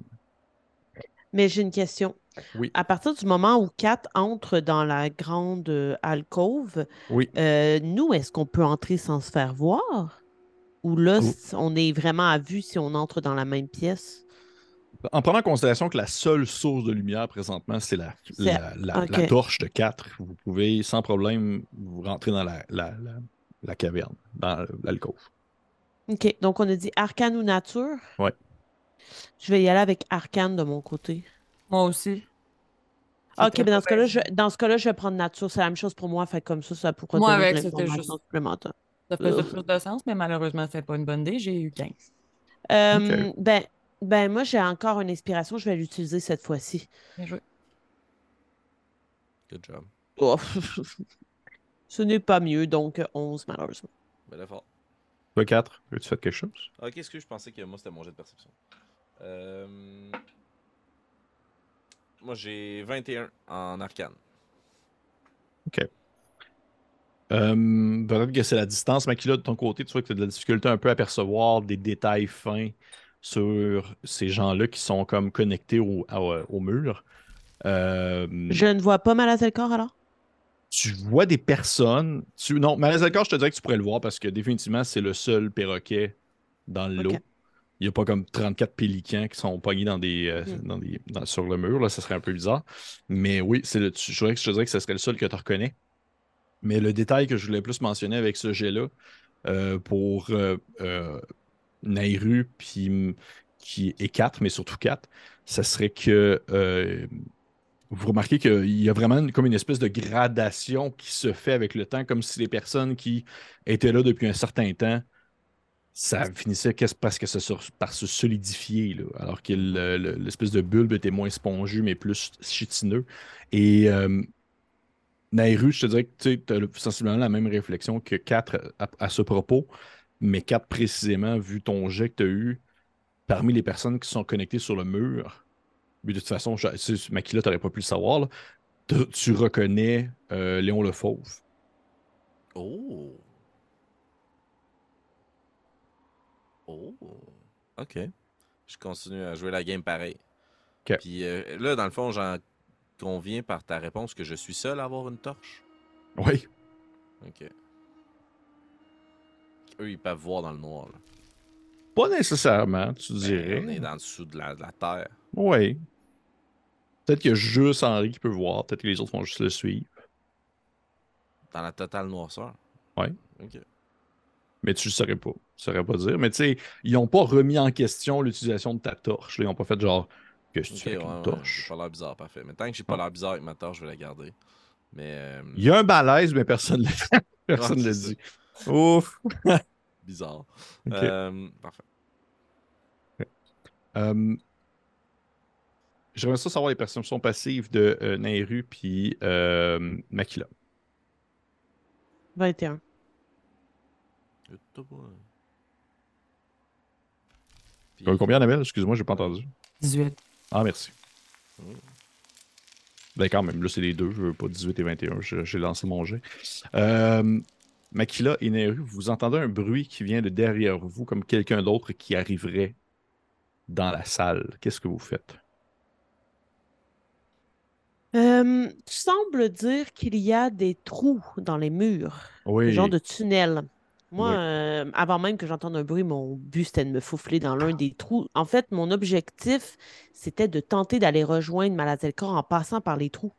[SPEAKER 3] Mais j'ai une question.
[SPEAKER 1] Oui.
[SPEAKER 3] À partir du moment où Kat entre dans la grande euh, alcôve,
[SPEAKER 1] Oui.
[SPEAKER 3] euh, nous, est-ce qu'on peut entrer sans se faire voir? Ou là, on est vraiment à vue si on entre dans la même pièce?
[SPEAKER 1] En prenant en considération que la seule source de lumière présentement, c'est la,
[SPEAKER 3] C'est-
[SPEAKER 1] la, la-
[SPEAKER 3] ok.
[SPEAKER 1] la torche de 4, vous pouvez sans problème vous rentrer dans la, la, la- la caverne, dans l'alcôve.
[SPEAKER 3] OK. Donc, on a dit arcane ou nature?
[SPEAKER 1] Ouais.
[SPEAKER 3] Je vais y aller avec arcane de mon côté.
[SPEAKER 2] Moi aussi.
[SPEAKER 3] Ah, OK, mais dans ce cas-là, je, dans ce cas-là, je vais prendre nature. C'est la même chose pour moi. Fait comme ça, ça pourrait
[SPEAKER 2] Moi, avec, c'était juste-
[SPEAKER 3] supplémentaire.
[SPEAKER 2] Ça faisait plus de sens, mais malheureusement, c'était pas une bonne idée. J'ai eu 15.
[SPEAKER 3] Euh, ben, ben, moi, j'ai encore une inspiration. Je vais l'utiliser cette fois-ci.
[SPEAKER 2] Bien joué.
[SPEAKER 4] Good job.
[SPEAKER 3] Oh, Ce n'est pas mieux, donc 11, malheureusement.
[SPEAKER 4] Bel effort.
[SPEAKER 1] Toi, 4, veux-tu faire quelque chose?
[SPEAKER 4] Ok, est-ce que je pensais que moi c'était mon jet de perception? Euh... Moi j'ai 21 en arcane.
[SPEAKER 1] Euh, Peut-être que c'est la distance, mais qui là, de ton côté, tu vois que tu as de la difficulté un peu à percevoir des détails fins sur ces gens-là qui sont comme connectés au, à- au mur. Euh,
[SPEAKER 3] Je ne vois pas Malazelkor alors?
[SPEAKER 1] tu vois des personnes. Tu... Non, Malazelkar, je te dirais que tu pourrais le voir parce que définitivement, c'est le seul perroquet dans l'eau.
[SPEAKER 3] Ok.
[SPEAKER 1] Il n'y a pas comme 34 pélicans qui sont pognés dans des, euh,
[SPEAKER 3] Mhm.
[SPEAKER 1] dans des, dans- sur le mur. Là, ça serait un peu bizarre. Mais oui, c'est le, je, dirais que, je dirais que ce serait le seul que tu reconnais. Mais le détail que je voulais plus mentionner avec ce jet-là, euh, pour euh, Nairu puis, qui, et 4, mais surtout 4, ça serait que vous remarquez qu'il y a vraiment une- comme une espèce de gradation qui se fait avec le temps, comme si les personnes qui étaient là depuis un certain temps, ça finissait sur- par se solidifier, là, alors que le- le- l'espèce de bulbe était moins spongieux, mais plus chitineux. Et euh, Nairu, je te dirais que tu as sensiblement la même réflexion que 4 à, ce propos, mais 4 précisément, vu ton jet que tu as eu, parmi les personnes qui sont connectées sur le mur, Mais de toute façon, Makila, t'aurais pas pu le savoir. Tu, tu reconnais euh, Léon le Fauve.
[SPEAKER 4] Oh. Oh. OK. Je continue à jouer la game pareil. Puis euh, là, dans le fond, j'en conviens par ta réponse que je suis seul à avoir une torche.
[SPEAKER 1] Oui.
[SPEAKER 4] OK. Eux, ils peuvent voir dans le noir. là.
[SPEAKER 1] Pas nécessairement, tu
[SPEAKER 4] Ben,
[SPEAKER 1] dirais.
[SPEAKER 4] on est dans le dessous de la, de la terre.
[SPEAKER 1] Oui. Peut-être qu'il y a juste Henri qui peut voir. Peut-être que les autres vont juste le suivre.
[SPEAKER 4] Dans la totale noirceur.
[SPEAKER 1] Ouais.
[SPEAKER 4] OK.
[SPEAKER 1] Mais tu ne saurais pas. Tu saurais pas dire. Mais tu sais, ils n'ont pas remis en question l'utilisation de ta torche. là. Ils n'ont pas fait genre que tu
[SPEAKER 4] Ok,
[SPEAKER 1] fais avec
[SPEAKER 4] ouais,
[SPEAKER 1] une
[SPEAKER 4] ouais,
[SPEAKER 1] torche.
[SPEAKER 4] j'ai pas l'air bizarre, parfait. Mais tant que j'ai pas
[SPEAKER 1] Ouais.
[SPEAKER 4] l'air bizarre avec ma torche, je vais la garder. Mais euh,
[SPEAKER 1] Il y a un malaise, mais personne ne personne
[SPEAKER 4] Ouais,
[SPEAKER 1] le dit. Ouf.
[SPEAKER 4] bizarre. Euh, parfait.
[SPEAKER 1] Euh, J'aimerais ça savoir les perceptions passives de euh, Nairu puis euh, Makila.
[SPEAKER 3] 21.
[SPEAKER 4] Puis-
[SPEAKER 1] Euh, Combien, Annabelle? Excuse-moi, j'ai pas entendu.
[SPEAKER 2] 18.
[SPEAKER 1] Ah, merci.
[SPEAKER 4] Mm.
[SPEAKER 1] Ben quand même, là, c'est les deux. Je veux pas 18 et 21. je- J'ai lancé mon jet. Euh, Makila et Nehru, vous entendez un bruit qui vient de derrière vous, comme quelqu'un d'autre qui arriverait dans la salle. Qu'est-ce que vous faites?
[SPEAKER 3] Euh, tu sembles dire qu'il y a des trous dans les murs,
[SPEAKER 1] Oui.
[SPEAKER 3] des genres de tunnels. Moi, euh, avant même que j'entende un bruit, mon but c'était de me faufler dans l'un des trous. En fait, mon objectif, c'était de tenter d'aller rejoindre Malazelkor en passant par les trous.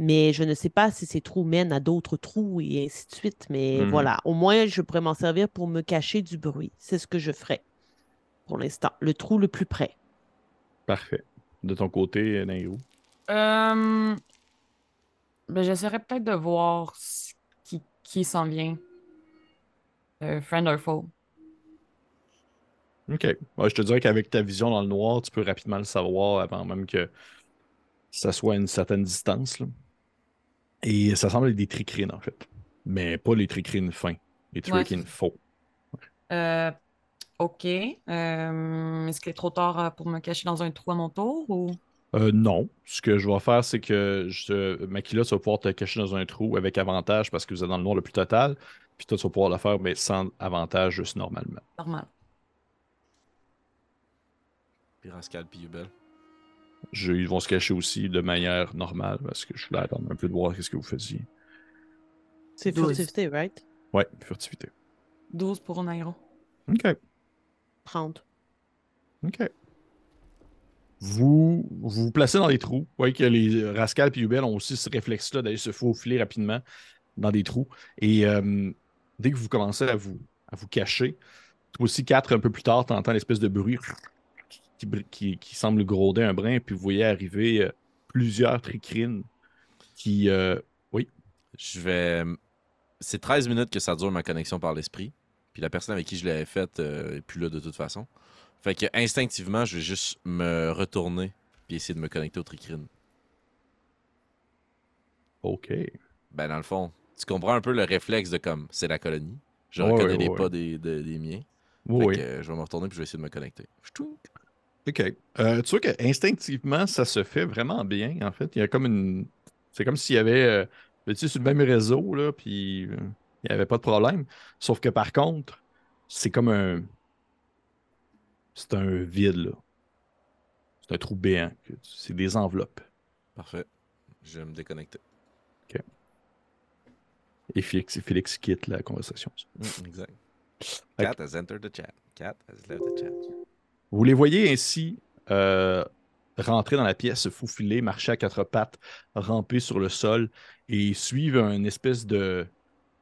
[SPEAKER 3] Mais je ne sais pas si ces trous mènent à d'autres trous et ainsi de suite. Mais
[SPEAKER 1] Mhm.
[SPEAKER 3] voilà, au moins, je pourrais m'en servir pour me cacher du bruit. C'est ce que je ferai pour l'instant. Le trou le plus près.
[SPEAKER 1] Parfait. De ton côté, Nehru.
[SPEAKER 2] Euh, ben, j'essaierai peut-être de voir ce qui, qui s'en vient. Euh, friend or foe.
[SPEAKER 1] OK. Ouais, je te dirais qu'avec ta vision dans le noir, tu peux rapidement le savoir avant même que ça soit à une certaine distance. là. Et ça semble être des tricrines, en fait. Mais pas les tricrines fins. Les tricrines faux.
[SPEAKER 2] Euh, ok. Euh, est-ce qu'il est trop tard euh, pour me cacher dans un trou à mon tour ou...
[SPEAKER 1] Euh, non. Ce que je vais faire, c'est que je, Makila, tu vas pouvoir te cacher dans un trou avec avantage parce que vous êtes dans le noir le plus total. Puis toi, tu vas pouvoir le faire, mais sans avantage, juste normalement.
[SPEAKER 2] Normal.
[SPEAKER 4] Puis Rascal, puis Yubel.
[SPEAKER 1] Je- ils vont se cacher aussi de manière normale parce que je voulais attendre un peu de voir ce que vous faisiez.
[SPEAKER 3] C'est furtivité, right?
[SPEAKER 1] Ouais, furtivité.
[SPEAKER 2] 12 pour Onairo.
[SPEAKER 1] OK.
[SPEAKER 3] 30.
[SPEAKER 1] OK. Vous vous, vous placez dans les trous. Vous voyez que les Rascal et Hubel ont aussi ce réflexe-là d'aller se faufiler rapidement dans des trous. Et euh, dès que vous commencez à vous, à vous cacher, toi aussi, quatre un peu plus tard, tu entends l'espèce de bruit qui, qui- qui semble gronder un brin, puis vous voyez arriver euh, plusieurs tricrines qui. euh,
[SPEAKER 4] Je vais. C'est 13 minutes que ça dure ma connexion par l'esprit. Puis la personne avec qui je l'avais faite euh, est plus là de toute façon. Fait que instinctivement, je vais juste me retourner puis essayer de me connecter au tricrine.
[SPEAKER 1] OK.
[SPEAKER 4] Ben, dans le fond, tu comprends un peu le réflexe de comme c'est la colonie. Je
[SPEAKER 1] Ouais,
[SPEAKER 4] reconnais
[SPEAKER 1] ouais,
[SPEAKER 4] les
[SPEAKER 1] ouais.
[SPEAKER 4] pas des, de- des miens.
[SPEAKER 1] Oui,
[SPEAKER 4] Fait que, euh, je vais me retourner puis je vais essayer de me connecter.
[SPEAKER 1] OK. Euh, tu vois que instinctivement, ça se fait vraiment bien, en fait. Il y a comme une. C'est comme s'il y avait. euh, tu sais, sur le même réseau, là, puis euh, il n'y avait pas de problème. Sauf que par contre, c'est comme un. C'est un vide, là. C'est un trou béant. C'est des enveloppes.
[SPEAKER 4] Parfait. Je vais me déconnecter.
[SPEAKER 1] Et Félix, Félix quitte la conversation.
[SPEAKER 4] Mm, exact. Cat has entered the chat. Cat has left the chat.
[SPEAKER 1] Vous les voyez ainsi euh, rentrer dans la pièce, se faufiler, marcher à quatre pattes, ramper sur le sol et suivre une espèce de.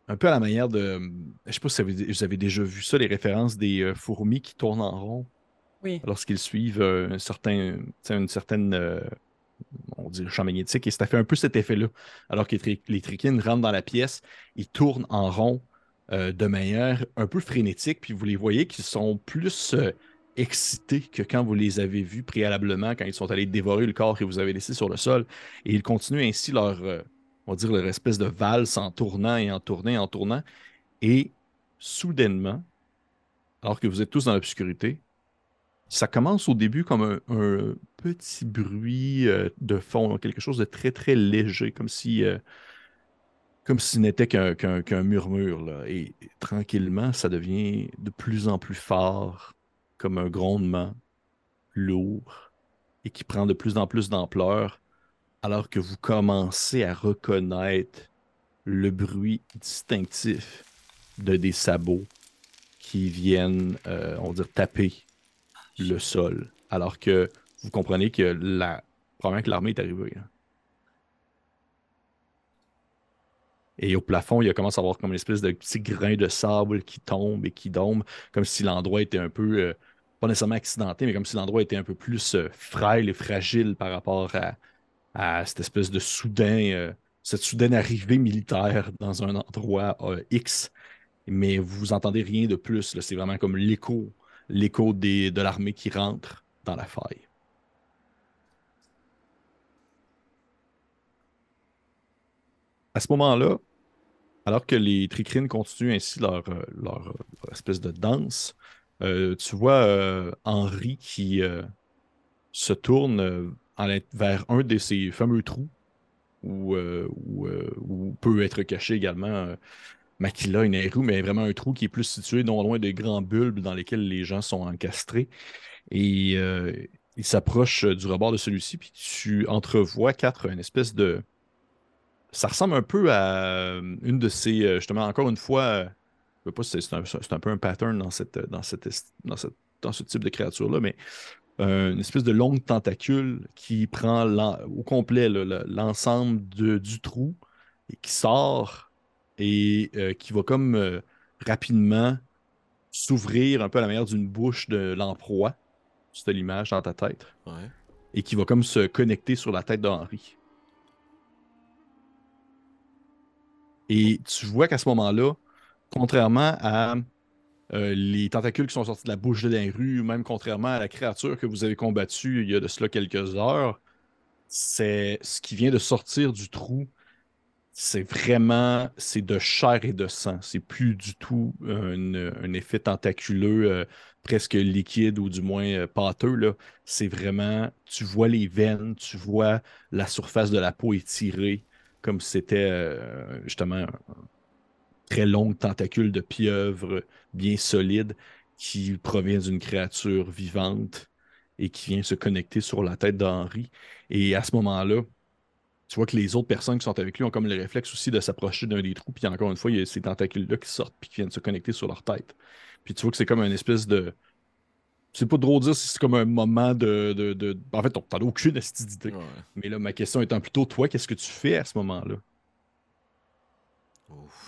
[SPEAKER 1] Un peu à la manière de. Je sais pas si vous avez, vous avez déjà vu ça, les références des euh, fourmis qui tournent en rond
[SPEAKER 2] Oui.
[SPEAKER 1] lorsqu'ils suivent euh, un certain, une certaine. On dit le champ magnétique, et ça fait un peu cet effet-là. Alors que les, les rentrent dans la pièce, ils tournent en rond euh, de manière un peu frénétique, puis vous les voyez qu'ils sont plus euh, excités que quand vous les avez vus préalablement, quand ils sont allés dévorer le corps que vous avez laissé sur le sol. Et ils continuent ainsi leur, euh, on va dire, leur espèce de valse en tournant et en tournant et en tournant. Et soudainement, alors que vous êtes tous dans l'obscurité, ça commence au début comme un, petit bruit euh, de fond, quelque chose de très très léger, comme si, euh, n'était qu'un murmure. Et tranquillement, ça devient de plus en plus fort, comme un grondement lourd, et qui prend de plus en plus d'ampleur, alors que vous commencez à reconnaître le bruit distinctif de des sabots qui viennent, euh, on va dire, taper le sol. Alors que vous comprenez que la... probablement que l'armée est arrivée. hein. Et au plafond, il commencé à avoir comme une espèce de petit grain de sable qui tombe et qui tombe, comme si l'endroit était un peu, euh, pas nécessairement accidenté, mais comme si l'endroit était un peu plus euh, frêle et fragile par rapport à, cette espèce de soudain, euh, cette soudaine arrivée militaire dans un endroit X. Mais vous entendez rien de plus. C'est vraiment comme l'écho, l'écho de l'armée qui rentre dans la faille. À ce moment-là, alors que les tricrines continuent ainsi leur, espèce de danse, euh, tu vois euh, Henri qui euh, se tourne vers un de ces fameux trous où peut être caché également Makila et Nehru, mais vraiment un trou qui est plus situé non loin des grands bulbes dans lesquels les gens sont encastrés. Et euh, il s'approche du rebord de celui-ci, puis tu entrevois quatre, une espèce de. Ça ressemble un peu à euh, une de ces. euh, Justement, encore une fois, je sais pas si c'est un, peu un pattern dans, cette, dans, cette, dans, ce type de créature-là, mais une espèce de longue tentacule qui prend au complet l'ensemble du trou et qui sort et euh, qui va comme euh, rapidement s'ouvrir un peu à la manière d'une bouche de l'emproie. C'est l'image dans ta tête.
[SPEAKER 4] Ouais.
[SPEAKER 1] Et qui va comme se connecter sur la tête d'Henri. Et tu vois qu'à ce moment-là, contrairement à euh, les tentacules qui sont sortis de la bouche de la rue, même contrairement à la créature que vous avez combattue il y a de cela quelques heures, c'est ce qui vient de sortir du trou. C'est vraiment, c'est de chair et de sang. C'est plus du tout un, un effet tentaculeux, euh, presque liquide ou du moins euh, pâteux. C'est vraiment, tu vois les veines, tu vois la surface de la peau étirée, comme si c'était euh, justement un très longue tentacule de pieuvre bien solide qui provient d'une créature vivante et qui vient se connecter sur la tête d'Henri. Et à ce moment-là, tu vois que les autres personnes qui sont avec lui ont comme le réflexe aussi de s'approcher d'un des trous. Puis encore une fois, il y a ces tentacules-là qui sortent puis qui viennent se connecter sur leur tête. Puis tu vois que c'est comme une espèce de. C'est pas trop dire si c'est comme un moment de. de, de- En fait, t'en as aucune astuce d'idée.
[SPEAKER 4] Ouais.
[SPEAKER 1] Mais là, ma question étant plutôt, toi, qu'est-ce que tu fais à ce moment-là?
[SPEAKER 4] Ouf.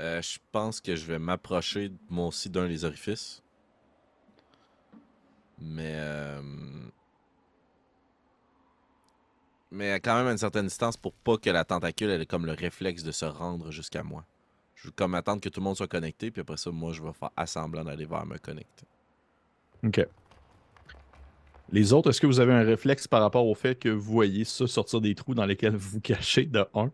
[SPEAKER 4] Euh, je pense que je vais m'approcher moi aussi d'un des orifices. Mais. euh, Mais quand même à une certaine distance pour pas que la tentacule ait comme le réflexe de se rendre jusqu'à moi. Je veux comme attendre que tout le monde soit connecté, puis après ça, moi, je vais faire assemblant d'aller vers me connecter.
[SPEAKER 1] OK. Les autres, est-ce que vous avez un réflexe par rapport au fait que vous voyez ça sortir des trous dans lesquels vous vous cachez, de un,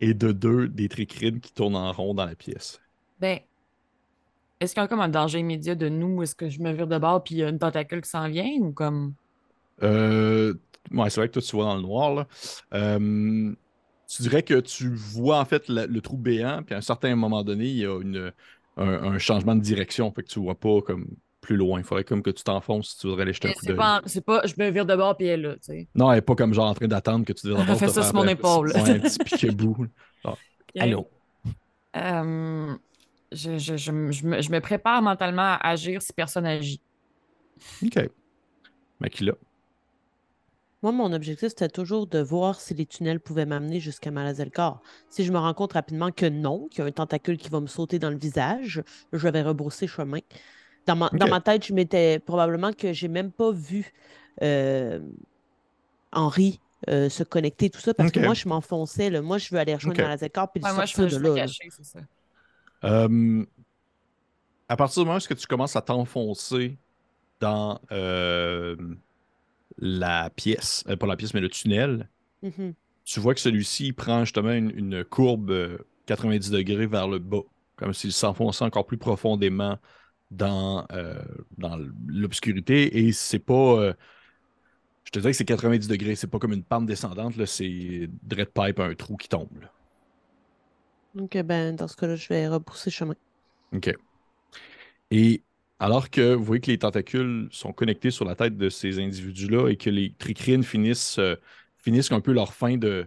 [SPEAKER 1] et de deux, des tricrines qui tournent en rond dans la pièce?
[SPEAKER 2] Ben, est-ce qu'il y a comme un danger immédiat de nous? Est-ce que je me vire de bord puis il y a une tentacule qui s'en vient ou comme?
[SPEAKER 1] Euh, ouais, c'est vrai que toi, tu vois dans le noir, là. Euh, tu dirais que tu vois, en fait, la- le trou béant, puis à un certain moment donné, il y a une, un, un changement de direction, fait que tu vois pas comme plus loin. Il faudrait comme que tu t'enfonces si tu voudrais aller jeter un coup
[SPEAKER 2] C'est
[SPEAKER 1] d'œil.
[SPEAKER 2] pas, c'est pas, je me vire de bord puis elle est là, tu sais.
[SPEAKER 1] Non, elle est pas comme genre en train d'attendre que tu dises
[SPEAKER 2] Elle fait ça sur mon épaule.
[SPEAKER 1] Ouais, un petit piquet-bout. Genre, Allô?
[SPEAKER 2] Euh, je, je- je me- je me, je me prépare mentalement à agir si personne agit.
[SPEAKER 1] OK. Makila.
[SPEAKER 3] Moi, mon objectif, c'était toujours de voir si les tunnels pouvaient m'amener jusqu'à Malazelkar. Si je me rends compte rapidement que non, qu'il y a un tentacule qui va me sauter dans le visage, je vais rebrousser chemin. Dans ma, dans
[SPEAKER 1] Ok.
[SPEAKER 3] ma tête, je m'étais probablement que j'ai même pas vu euh, Henri euh, se connecter, tout ça, parce que moi, je m'enfonçais. là. Moi, je veux aller rejoindre
[SPEAKER 1] Ok.
[SPEAKER 3] Malazelkar puis
[SPEAKER 2] Ouais, moi, je je
[SPEAKER 3] de là.
[SPEAKER 2] cacher, c'est ça.
[SPEAKER 1] Euh, à partir du moment où tu commences à t'enfoncer dans euh, la pièce, euh, pas la pièce, mais le tunnel,
[SPEAKER 3] Mhm.
[SPEAKER 1] tu vois que celui-ci prend justement une, une courbe euh, 90 degrés vers le bas, comme s'il s'enfonçait encore plus profondément dans, euh, dans l'obscurité et c'est pas. euh, je te dirais que c'est 90 degrés, c'est pas comme une pente descendante, là, c'est dread pipe, un trou qui tombe. là.
[SPEAKER 3] Donc, ben, dans ce cas-là, je vais repousser chemin.
[SPEAKER 1] OK. Et alors que vous voyez que les tentacules sont connectés sur la tête de ces individus-là et que les tricrines finissent, euh, un peu leur fin de,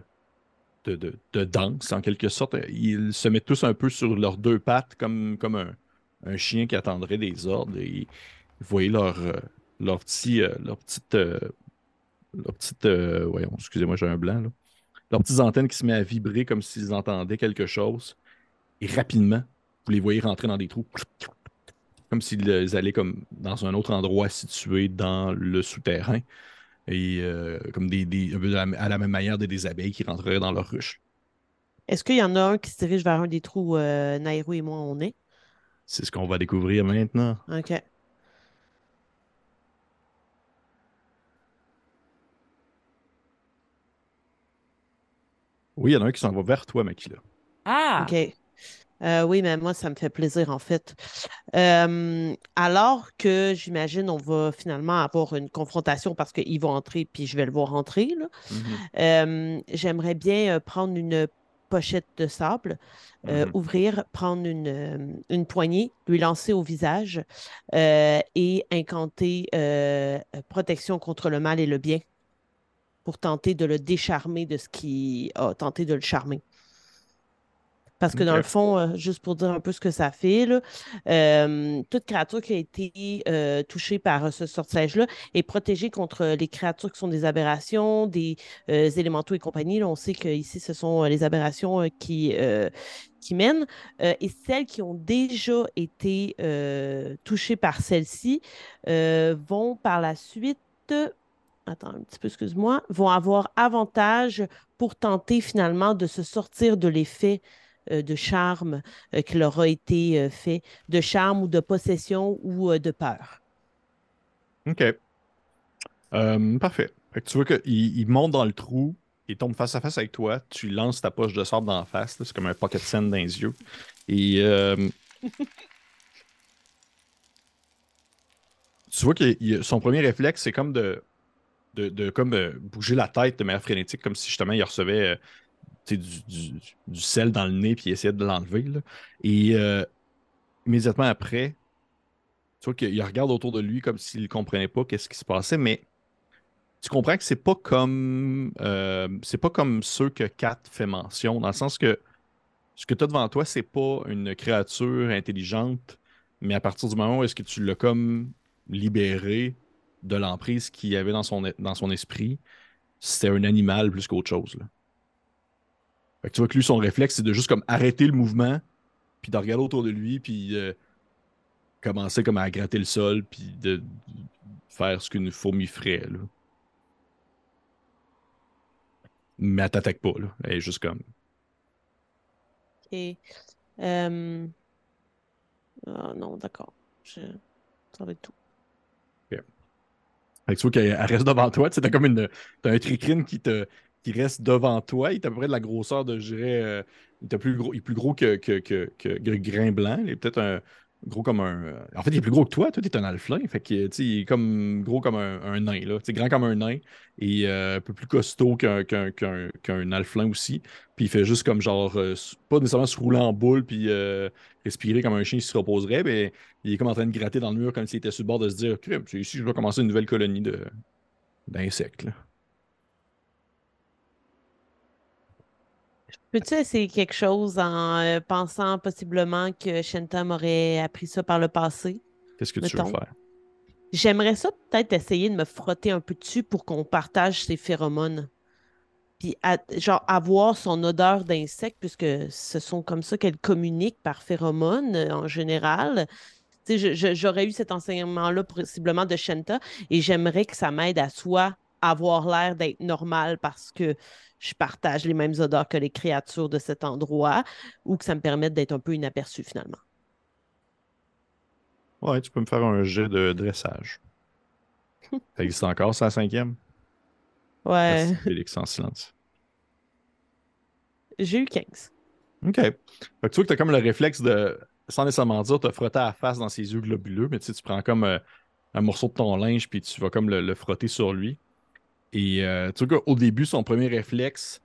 [SPEAKER 1] de, danse, en quelque sorte, ils se mettent tous un peu sur leurs deux pattes, comme, un, chien qui attendrait des ordres. Vous voyez leur, euh, petit, petite. euh, leur petite voyons, excusez-moi, j'ai un blanc. Là. Leurs petites antennes qui se mettent à vibrer comme s'ils entendaient quelque chose. Et rapidement, vous les voyez rentrer dans des trous. Comme s'ils allaient comme dans un autre endroit situé dans le souterrain. Et euh, comme des, des- un peu à la- à la même manière des, des abeilles qui rentreraient dans leur ruche.
[SPEAKER 3] Est-ce qu'il y en a un qui se dirige vers un des trous où euh, Nairo et moi on est?
[SPEAKER 1] C'est ce qu'on va découvrir maintenant.
[SPEAKER 3] OK.
[SPEAKER 1] Oui, il y en a un qui s'en va vers toi, Makila.
[SPEAKER 2] Ah!
[SPEAKER 3] OK. Euh, oui, mais moi, ça me fait plaisir, en fait. Euh, alors que j'imagine on va finalement avoir une confrontation parce qu'il va entrer puis je vais le voir entrer, là. Euh, j'aimerais bien prendre une pochette de sable,
[SPEAKER 1] Mhm.
[SPEAKER 3] ouvrir, prendre une, une poignée, lui lancer au visage et incanter protection contre le mal et le bien pour tenter de le décharmer de ce qui a tenté de le charmer. Parce que dans le fond, euh, juste pour dire un peu ce que ça fait, là, euh, toute créature qui a été euh, touchée par ce sortilège-là est protégée contre les créatures qui sont des aberrations, des élémentaux et compagnie. Là, on sait qu'ici, ce sont les aberrations qui, qui mènent. Et celles qui ont déjà été touchées par celle-ci vont par la suite attends un petit peu, excuse-moi, vont avoir avantage pour tenter finalement de se sortir de l'effet de charme euh, qui leur a été euh, fait, de charme ou de possession ou euh, de peur.
[SPEAKER 1] OK. Euh, parfait. Fait que tu vois qu'il il monte dans le trou, il tombe face à face avec toi, tu lances ta poche de sable dans la face, c'est comme un pocket sand dans les yeux. Et euh, tu vois que son premier réflexe, c'est comme de, de, comme, euh, bouger la tête de manière frénétique, comme si justement il recevait euh, du, du- sel dans le nez puis il essayait de l'enlever. Et euh, immédiatement après, tu vois qu'il regarde autour de lui comme s'il ne comprenait pas qu'est-ce qui se passait, mais tu comprends que c'est pas comme euh, c'est pas comme ceux que Kat fait mention, dans le sens que ce que tu as devant toi, c'est pas une créature intelligente, mais à partir du moment où est-ce que tu l'as comme libéré de l'emprise qu'il y avait dans son, dans son esprit, c'était un animal plus qu'autre chose. Fait que tu vois que lui, son réflexe, c'est de juste comme arrêter le mouvement, puis de regarder autour de lui, puis euh, commencer comme à gratter le sol, puis de, faire ce qu'une fourmi ferait. Là. Mais elle t'attaque pas, là. Elle est juste comme.
[SPEAKER 3] Et euh, ah, non, d'accord. Je... Ça va être tout.
[SPEAKER 1] Fait que tu vois qu'elle elle reste devant toi. Tu sais, t'as comme une. T'as un tricrine qui te qui reste devant toi. Il est à peu près de la grosseur de, je dirais. euh, il, est plus gros, il est plus gros que, que, que, Grain Blanc. Il est peut-être un. Gros comme un. euh, En fait, il est plus gros que toi. Toi, t'es un alflin. Fait que, il est comme gros comme un, nain, là. Tu sais, grand comme un nain. Et euh, un peu plus costaud qu'un qu'un alflin aussi. Puis il fait juste comme genre. pas nécessairement se rouler en boule. Puis respirer comme un chien qui se reposerait. Mais il est comme en train de gratter dans le mur comme s'il était sur le bord de se dire c'est ici je vais commencer une nouvelle colonie de d'insectes. là.
[SPEAKER 3] Peux-tu essayer quelque chose en euh, pensant possiblement que Shenta m'aurait appris ça par le passé?
[SPEAKER 1] Qu'est-ce que tu veux faire?
[SPEAKER 3] J'aimerais ça peut-être essayer de me frotter un peu dessus pour qu'on partage ses phéromones. Puis, à- genre, avoir son odeur d'insecte, puisque ce sont comme ça qu'elle communique par phéromones euh, en général. J'aurais eu cet enseignement-là possiblement de Shenta et j'aimerais que ça m'aide à soit avoir l'air d'être normal parce que je partage les mêmes odeurs que les créatures de cet endroit ou que ça me permette d'être un peu inaperçu finalement.
[SPEAKER 1] Ouais, tu peux me faire un jet de dressage. Ça existe encore, ça, la cinquième?
[SPEAKER 3] Ouais,
[SPEAKER 1] Merci, Félix en silence.
[SPEAKER 3] j'ai eu 15.
[SPEAKER 1] OK. Fait que tu vois que tu as comme le réflexe de sans nécessairement dire, te frotter à la face dans ses yeux globuleux, mais tu sais, tu prends comme euh, un morceau de ton linge, puis tu vas comme le, le frotter sur lui. Et euh, tu vois qu'au début, son premier réflexe,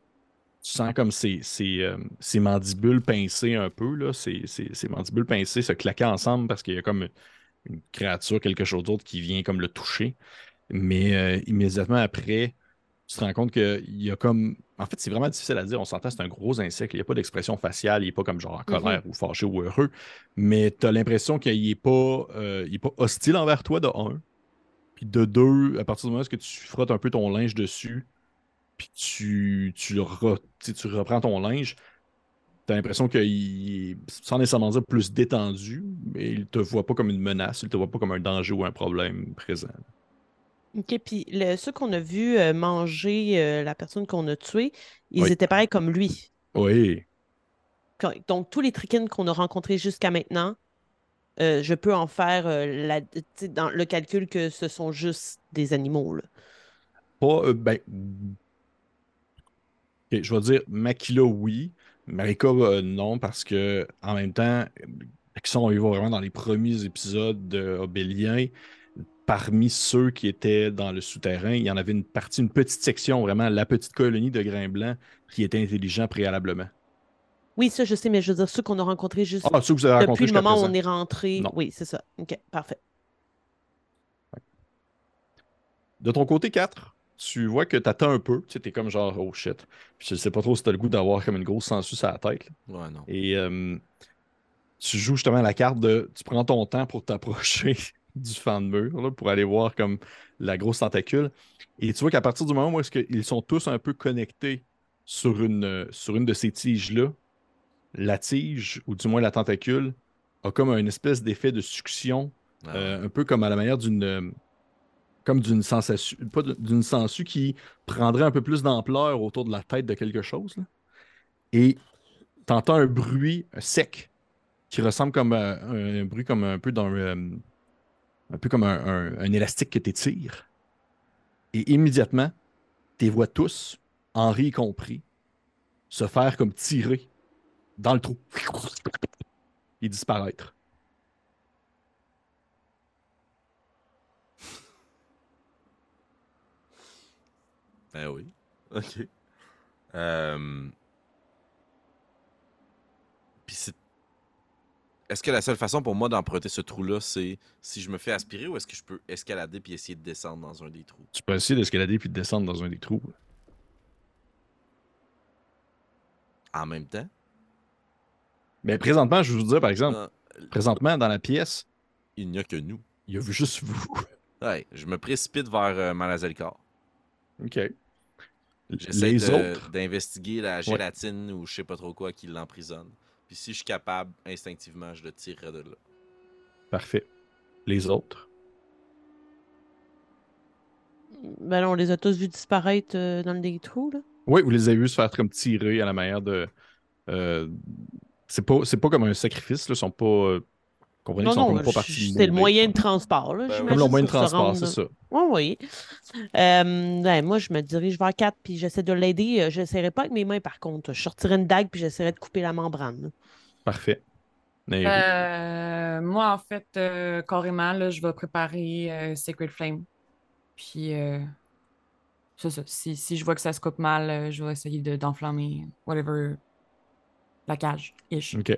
[SPEAKER 1] tu sens comme ses, ses, euh, ses mandibules pincées un peu, là, ses, ses- ses mandibules pincées se claquer ensemble parce qu'il y a comme une créature, quelque chose d'autre qui vient comme le toucher. Mais euh, immédiatement après, tu te rends compte qu'il y a comme. En fait, c'est vraiment difficile à dire. On s'entend, c'est un gros insecte. Il n'y a pas d'expression faciale. Il n'est pas comme genre en colère ou fâché ou heureux. Mais tu as l'impression qu'il n'est pas, euh, il est pas hostile envers toi, de un. Puis de deux, à partir du moment où est-ce que tu frottes un peu ton linge dessus, puis tu, tu, re- tu reprends ton linge, tu as l'impression qu'il est, sans nécessairement dire plus détendu, mais il te voit pas comme une menace, il te voit pas comme un danger ou un problème présent.
[SPEAKER 3] OK, puis le- ceux qu'on a vus euh, manger euh, la personne qu'on a tuée, ils
[SPEAKER 1] Oui.
[SPEAKER 3] étaient pareils comme lui.
[SPEAKER 1] Oui.
[SPEAKER 3] Donc, tous les trickins qu'on a rencontrés jusqu'à maintenant, euh, je peux en faire euh, le calcul que ce sont juste des animaux.
[SPEAKER 1] Pas, euh, ben. je vais dire Makila, oui. Marika, euh, non, parce que en même temps, on y va vraiment dans les premiers épisodes de Obélien, parmi ceux qui étaient dans le souterrain, il y en avait une partie, une petite section, vraiment, la petite colonie de grains blancs qui était intelligent préalablement.
[SPEAKER 3] Oui, ça, je sais, mais je veux dire, ceux qu'on a rencontrés juste
[SPEAKER 1] Ah, ceux que vous avez rencontrés
[SPEAKER 3] depuis le moment où on est rentré.
[SPEAKER 1] Non.
[SPEAKER 3] Oui, c'est ça. OK, parfait.
[SPEAKER 1] De ton côté 4, tu vois que t'attends un peu. Tu sais, t'es comme genre, oh shit. Puis je sais pas trop si t'as le goût d'avoir comme une grosse sangsue sur la tête. là.
[SPEAKER 4] Ouais, non.
[SPEAKER 1] Et euh, tu joues justement la carte de. Tu prends ton temps pour t'approcher du fan de mur là, pour aller voir comme la grosse tentacule. Et tu vois qu'à partir du moment où est-ce qu'ils sont tous un peu connectés sur une, sur une de ces tiges-là, la tige, ou du moins la tentacule, a comme une espèce d'effet de succion
[SPEAKER 4] Ah,
[SPEAKER 1] euh, un peu comme à la manière d'une. euh, Comme d'une sensation. Pas d'une sangsue qui prendrait un peu plus d'ampleur autour de la tête de quelque chose. là. Et t'entends un bruit sec qui ressemble comme euh, un, un bruit comme un peu dans euh, un peu comme un, un- un élastique que t'étires. Et immédiatement, tes vois tous, Henri y compris, se faire comme tirer dans le trou et disparaître.
[SPEAKER 4] Ben oui. OK. Euh... Puis c'est. Est-ce que la seule façon pour moi d'emprunter ce trou-là, c'est si je me fais aspirer ou est-ce que je peux escalader puis essayer de descendre dans un des trous?
[SPEAKER 1] Tu peux essayer d'escalader puis de descendre dans un des trous.
[SPEAKER 4] En même temps?
[SPEAKER 1] Mais présentement, je vais vous dire, par exemple, présentement, dans la pièce,
[SPEAKER 4] il n'y a que nous.
[SPEAKER 1] il y a juste vous.
[SPEAKER 4] Ouais, je me précipite vers euh, Malazelkar.
[SPEAKER 1] OK.
[SPEAKER 4] J'essaie
[SPEAKER 1] Les
[SPEAKER 4] de-
[SPEAKER 1] autres,
[SPEAKER 4] d'investiguer la gélatine ou je sais pas trop quoi qui l'emprisonne. Puis si je suis capable, instinctivement, je le tirerai de là.
[SPEAKER 1] parfait. Les autres?
[SPEAKER 3] Ben là, on les a tous vus disparaître euh, dans le trous, là.
[SPEAKER 1] Oui, vous les avez vus se faire comme tirer à la manière de. euh, c'est pas, c'est pas comme un sacrifice, là. Ils sont pas. euh, comprenez,
[SPEAKER 3] Non,
[SPEAKER 1] ils sont
[SPEAKER 3] non,
[SPEAKER 1] pas partis.
[SPEAKER 3] c'est le moyen de transport, là,
[SPEAKER 4] Ben.
[SPEAKER 1] Comme le moyen de transport,
[SPEAKER 3] rendre-
[SPEAKER 1] c'est ça.
[SPEAKER 3] Oui, oui. Euh, ben, moi, je me dirige vers 4 puis j'essaie de l'aider. Euh, Je n'essaierai pas avec mes mains, par contre. Je sortirai une dague puis j'essaierai de couper la membrane. là.
[SPEAKER 1] Parfait.
[SPEAKER 2] Euh, moi, en fait, euh, carrément, là, je vais préparer euh, Sacred Flame. Puis, euh, ça. Si, si je vois que ça se coupe mal, je vais essayer de- d'enflammer, whatever, la cage. Ish.
[SPEAKER 1] OK. Tu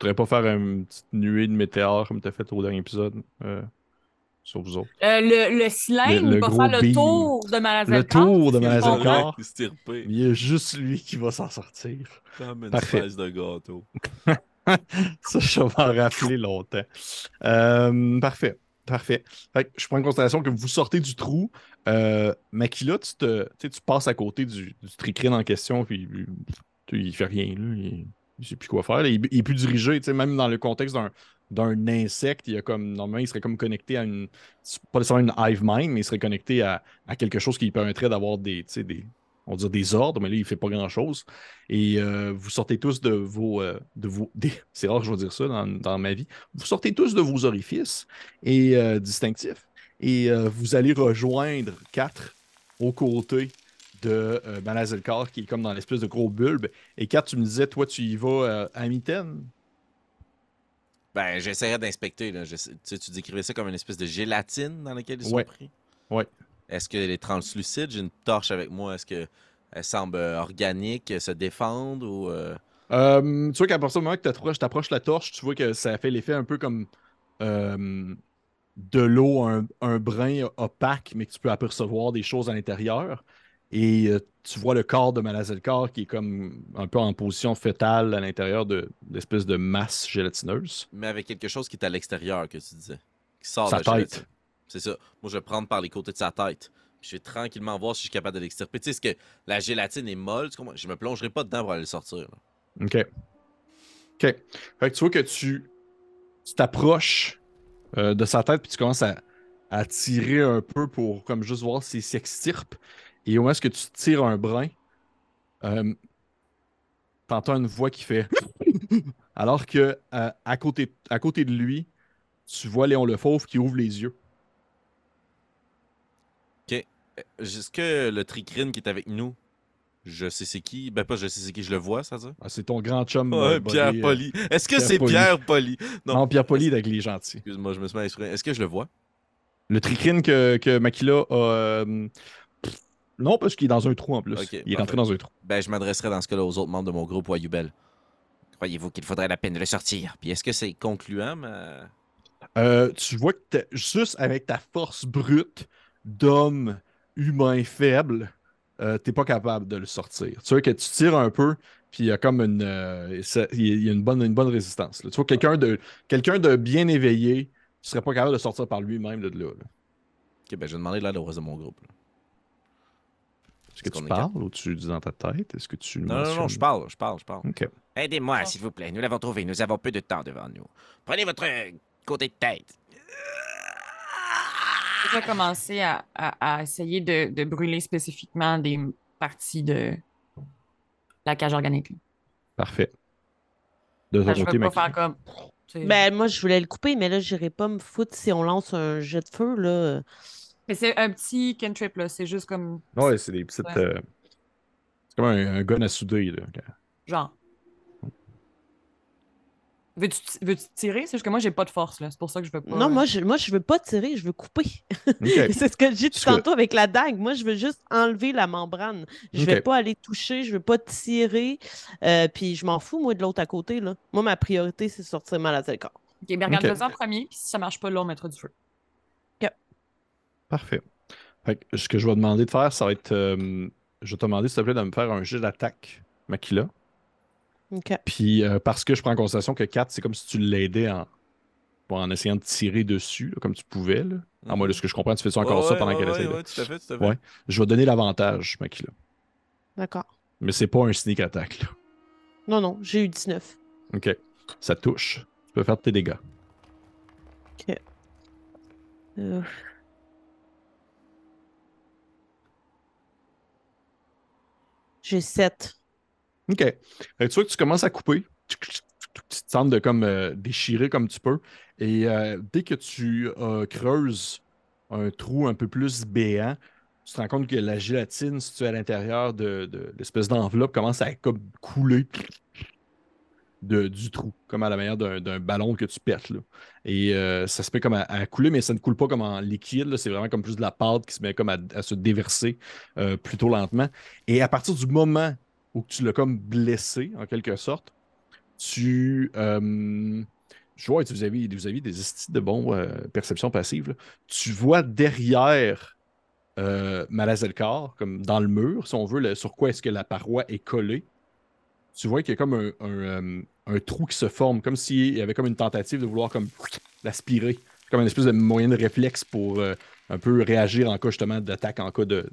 [SPEAKER 1] voudrais pas faire une petite nuée de météores comme tu as fait au dernier épisode euh, sur vous autres?
[SPEAKER 2] Euh, le, le cylindre
[SPEAKER 1] Le- le
[SPEAKER 2] va
[SPEAKER 1] gros
[SPEAKER 2] faire le tour de Malazalkar.
[SPEAKER 1] Le tour de.
[SPEAKER 4] Estirpé,
[SPEAKER 1] Il y a juste lui qui va s'en sortir.
[SPEAKER 4] comme une
[SPEAKER 1] Parfait.
[SPEAKER 4] espèce de gâteau.
[SPEAKER 1] Ça, je vais m'en rappeler longtemps. Euh, parfait. Parfait. Fait que je prends en considération que vous sortez du trou. Euh, Makila, tu, te, tu sais, tu passes à côté du, du tricrine en question, puis sais, il fait rien. Là, il, il sait plus quoi faire. Il, est plus dirigé, même dans le contexte d'un d'un insecte, il a comme normalement il serait comme connecté à une pas nécessairement une hive mind, mais il serait connecté à, à quelque chose qui lui permettrait d'avoir des, des on va dire des ordres, mais là il fait pas grand chose. Et euh, vous sortez tous de vos. euh, de vos c'est rare que je vais dire ça dans, dans ma vie. Vous sortez tous de vos orifices et euh, distinctifs. Et euh, vous allez rejoindre quatre aux côtés de euh, qui est comme dans l'espèce de gros bulbe. Et quatre, tu me disais, toi, tu y vas euh, à mitaine?
[SPEAKER 4] Ben, j'essaierai d'inspecter. là. Je sais- tu décrivais ça comme une espèce de gélatine dans laquelle ils sont
[SPEAKER 1] Ouais.
[SPEAKER 4] pris?
[SPEAKER 1] Ouais.
[SPEAKER 4] Est-ce qu'elle est translucide? J'ai une torche avec moi. Est-ce qu'elle semble euh, organique, se défendre ou. euh,
[SPEAKER 1] Euh, tu vois qu'à partir du moment que tu t'approches la torche, tu vois que ça fait l'effet un peu comme euh, de l'eau, un, un brin opaque, mais que tu peux apercevoir des choses à l'intérieur. Et euh, tu vois le corps de Malazelkar qui est comme un peu en position fétale à l'intérieur de l'espèce de masse gélatineuse.
[SPEAKER 4] Mais avec quelque chose qui est à l'extérieur, que tu disais. Qui sort
[SPEAKER 1] Sa
[SPEAKER 4] de la
[SPEAKER 1] tête.
[SPEAKER 4] C'est ça. Moi, je vais prendre par les côtés de sa tête. Puis je vais tranquillement voir si je suis capable de l'extirper. Tu sais, est-ce que la gélatine est molle? Tu comprends? Je me plongerai pas dedans pour aller le sortir. là.
[SPEAKER 1] OK. OK. Fait que tu vois que tu tu t'approches euh, de sa tête puis tu commences à, à tirer un peu pour comme juste voir s'il s'extirpe. Et où est-ce que tu tires un brin, euh, t'entends une voix qui fait alors que euh, à, côté, à côté de lui, tu vois Léon le Fauve qui ouvre les yeux.
[SPEAKER 4] Est-ce que le tricrine qui est avec nous, je sais c'est qui? Ben pas je sais c'est qui, je le vois, ça dire?
[SPEAKER 1] Ah, c'est ton grand chum.
[SPEAKER 4] Ouais,
[SPEAKER 1] euh,
[SPEAKER 4] Pierre
[SPEAKER 1] euh,
[SPEAKER 4] Poli. Est-ce que c'est. Pierre Poli? Non.
[SPEAKER 1] Non, Pierre Poli avec les gentils.
[SPEAKER 4] Excuse-moi, je me suis mal exprimé. Est-ce que je le vois?
[SPEAKER 1] Le tricrine que, que Makila a. euh, non, parce qu'il est dans un trou en plus. Il est rentré dans un trou.
[SPEAKER 4] Ben, je m'adresserai dans ce cas-là aux autres membres de mon groupe ou à Yubel. Croyez-vous qu'il faudrait la peine de le sortir? Puis est-ce que c'est concluant, ma...
[SPEAKER 1] Euh, tu vois que juste avec ta force brute d'homme humain faible, euh, t'es pas capable de le sortir. Tu vois que tu tires un peu, puis il y a comme une, euh, ça- il y a une bonne, une bonne résistance. là. Tu vois que quelqu'un de, quelqu'un de bien éveillé serait pas capable de sortir par lui-même de là. là.
[SPEAKER 4] Ok, ben, je vais demander l'aide au reste de mon groupe. là.
[SPEAKER 1] Est-ce que tu parles ou tu dis dans ta tête? Est-ce que tu
[SPEAKER 4] Non, non, non, je parle, je parle, je parle.
[SPEAKER 1] Ok.
[SPEAKER 5] Aidez-moi,
[SPEAKER 2] Oh.
[SPEAKER 5] s'il vous plaît. Nous l'avons trouvé. Nous avons peu de temps devant nous. Prenez votre euh, côté de tête.
[SPEAKER 2] Je vais commencer à, à- à essayer de, de brûler spécifiquement des parties de la cage organique.
[SPEAKER 1] Parfait. De ton
[SPEAKER 2] je
[SPEAKER 1] côté,
[SPEAKER 2] veux pas faire comme.
[SPEAKER 3] Ben, moi, je voulais le couper, mais là, j'irai pas me foutre si on lance un jet de feu, là.
[SPEAKER 2] Mais c'est un petit cantrip, là. C'est juste comme.
[SPEAKER 1] Ouais, c'est des petites.
[SPEAKER 2] Ouais.
[SPEAKER 1] euh, C'est comme un, un gun à souder. Là.
[SPEAKER 2] Genre. Veux-tu veux-tu tirer? C'est juste que moi, j'ai pas de force, là. C'est pour ça que je veux pas.
[SPEAKER 3] Non, moi je, moi, je veux pas tirer, je veux couper. C'est ce que j'ai dit
[SPEAKER 1] Parce que-
[SPEAKER 3] tantôt avec la dague. Moi, je veux juste enlever la membrane. Je vais
[SPEAKER 1] Ok.
[SPEAKER 3] pas aller toucher, je veux pas tirer. euh, puis je m'en fous, moi, de l'autre à côté, là. Moi, ma priorité, c'est sortir mal à tel corps.
[SPEAKER 2] Ok, ben regarde,
[SPEAKER 1] Ok.
[SPEAKER 2] vas-y en premier, puis si ça marche pas, là, on mettra du feu.
[SPEAKER 1] Parfait. Fait que ce que je vais demander de faire, ça va être. euh, je vais te demander, s'il te plaît, de me faire un jet d'attaque, Makila.
[SPEAKER 3] OK.
[SPEAKER 1] Puis, euh, parce que je prends en considération que 4, c'est comme si tu l'aidais en, bon, en essayant de tirer dessus, là, comme tu pouvais. Là. À moi, de ce que je comprends, tu fais ça encore
[SPEAKER 4] Ouais,
[SPEAKER 1] ça pendant
[SPEAKER 4] ouais,
[SPEAKER 1] qu'elle
[SPEAKER 4] ouais,
[SPEAKER 1] essaie. de-
[SPEAKER 4] ouais, tout à fait, tout à fait.
[SPEAKER 1] Ouais. Je vais donner l'avantage, Makila.
[SPEAKER 3] D'accord.
[SPEAKER 1] Mais c'est pas un sneak attack. Là.
[SPEAKER 3] Non, non, j'ai eu 19.
[SPEAKER 1] OK. Ça touche. Tu peux faire tes dégâts.
[SPEAKER 3] Euh, J'ai 7.
[SPEAKER 1] OK. Tu vois que tu commences à couper. Tu te sens de comme euh, déchirer comme tu peux. Et euh, dès que tu euh, creuses un trou un peu plus béant, tu te rends compte que la gélatine située à l'intérieur de, de l'espèce d'enveloppe commence à comme couler de, du trou, comme à la manière d'un ballon que tu pètes. Et euh, ça se met comme à, couler, mais ça ne coule pas comme en liquide. C'est vraiment comme plus de la pâte qui se met comme à, se déverser euh, plutôt lentement. Et à partir du moment où tu l'as comme blessé, en quelque sorte, tu. Euh, je vois, vous avez, des estis de bons perceptions passives. là. Tu vois derrière euh, Malazelkar, comme dans le mur, si on veut, sur quoi est-ce que la paroi est collée. Tu vois qu'il y a comme un, un, euh, un trou qui se forme, comme s'il y avait comme une tentative de vouloir comme l'aspirer. Comme une espèce de moyen de réflexe pour euh, un peu réagir en cas justement d'attaque, en cas de,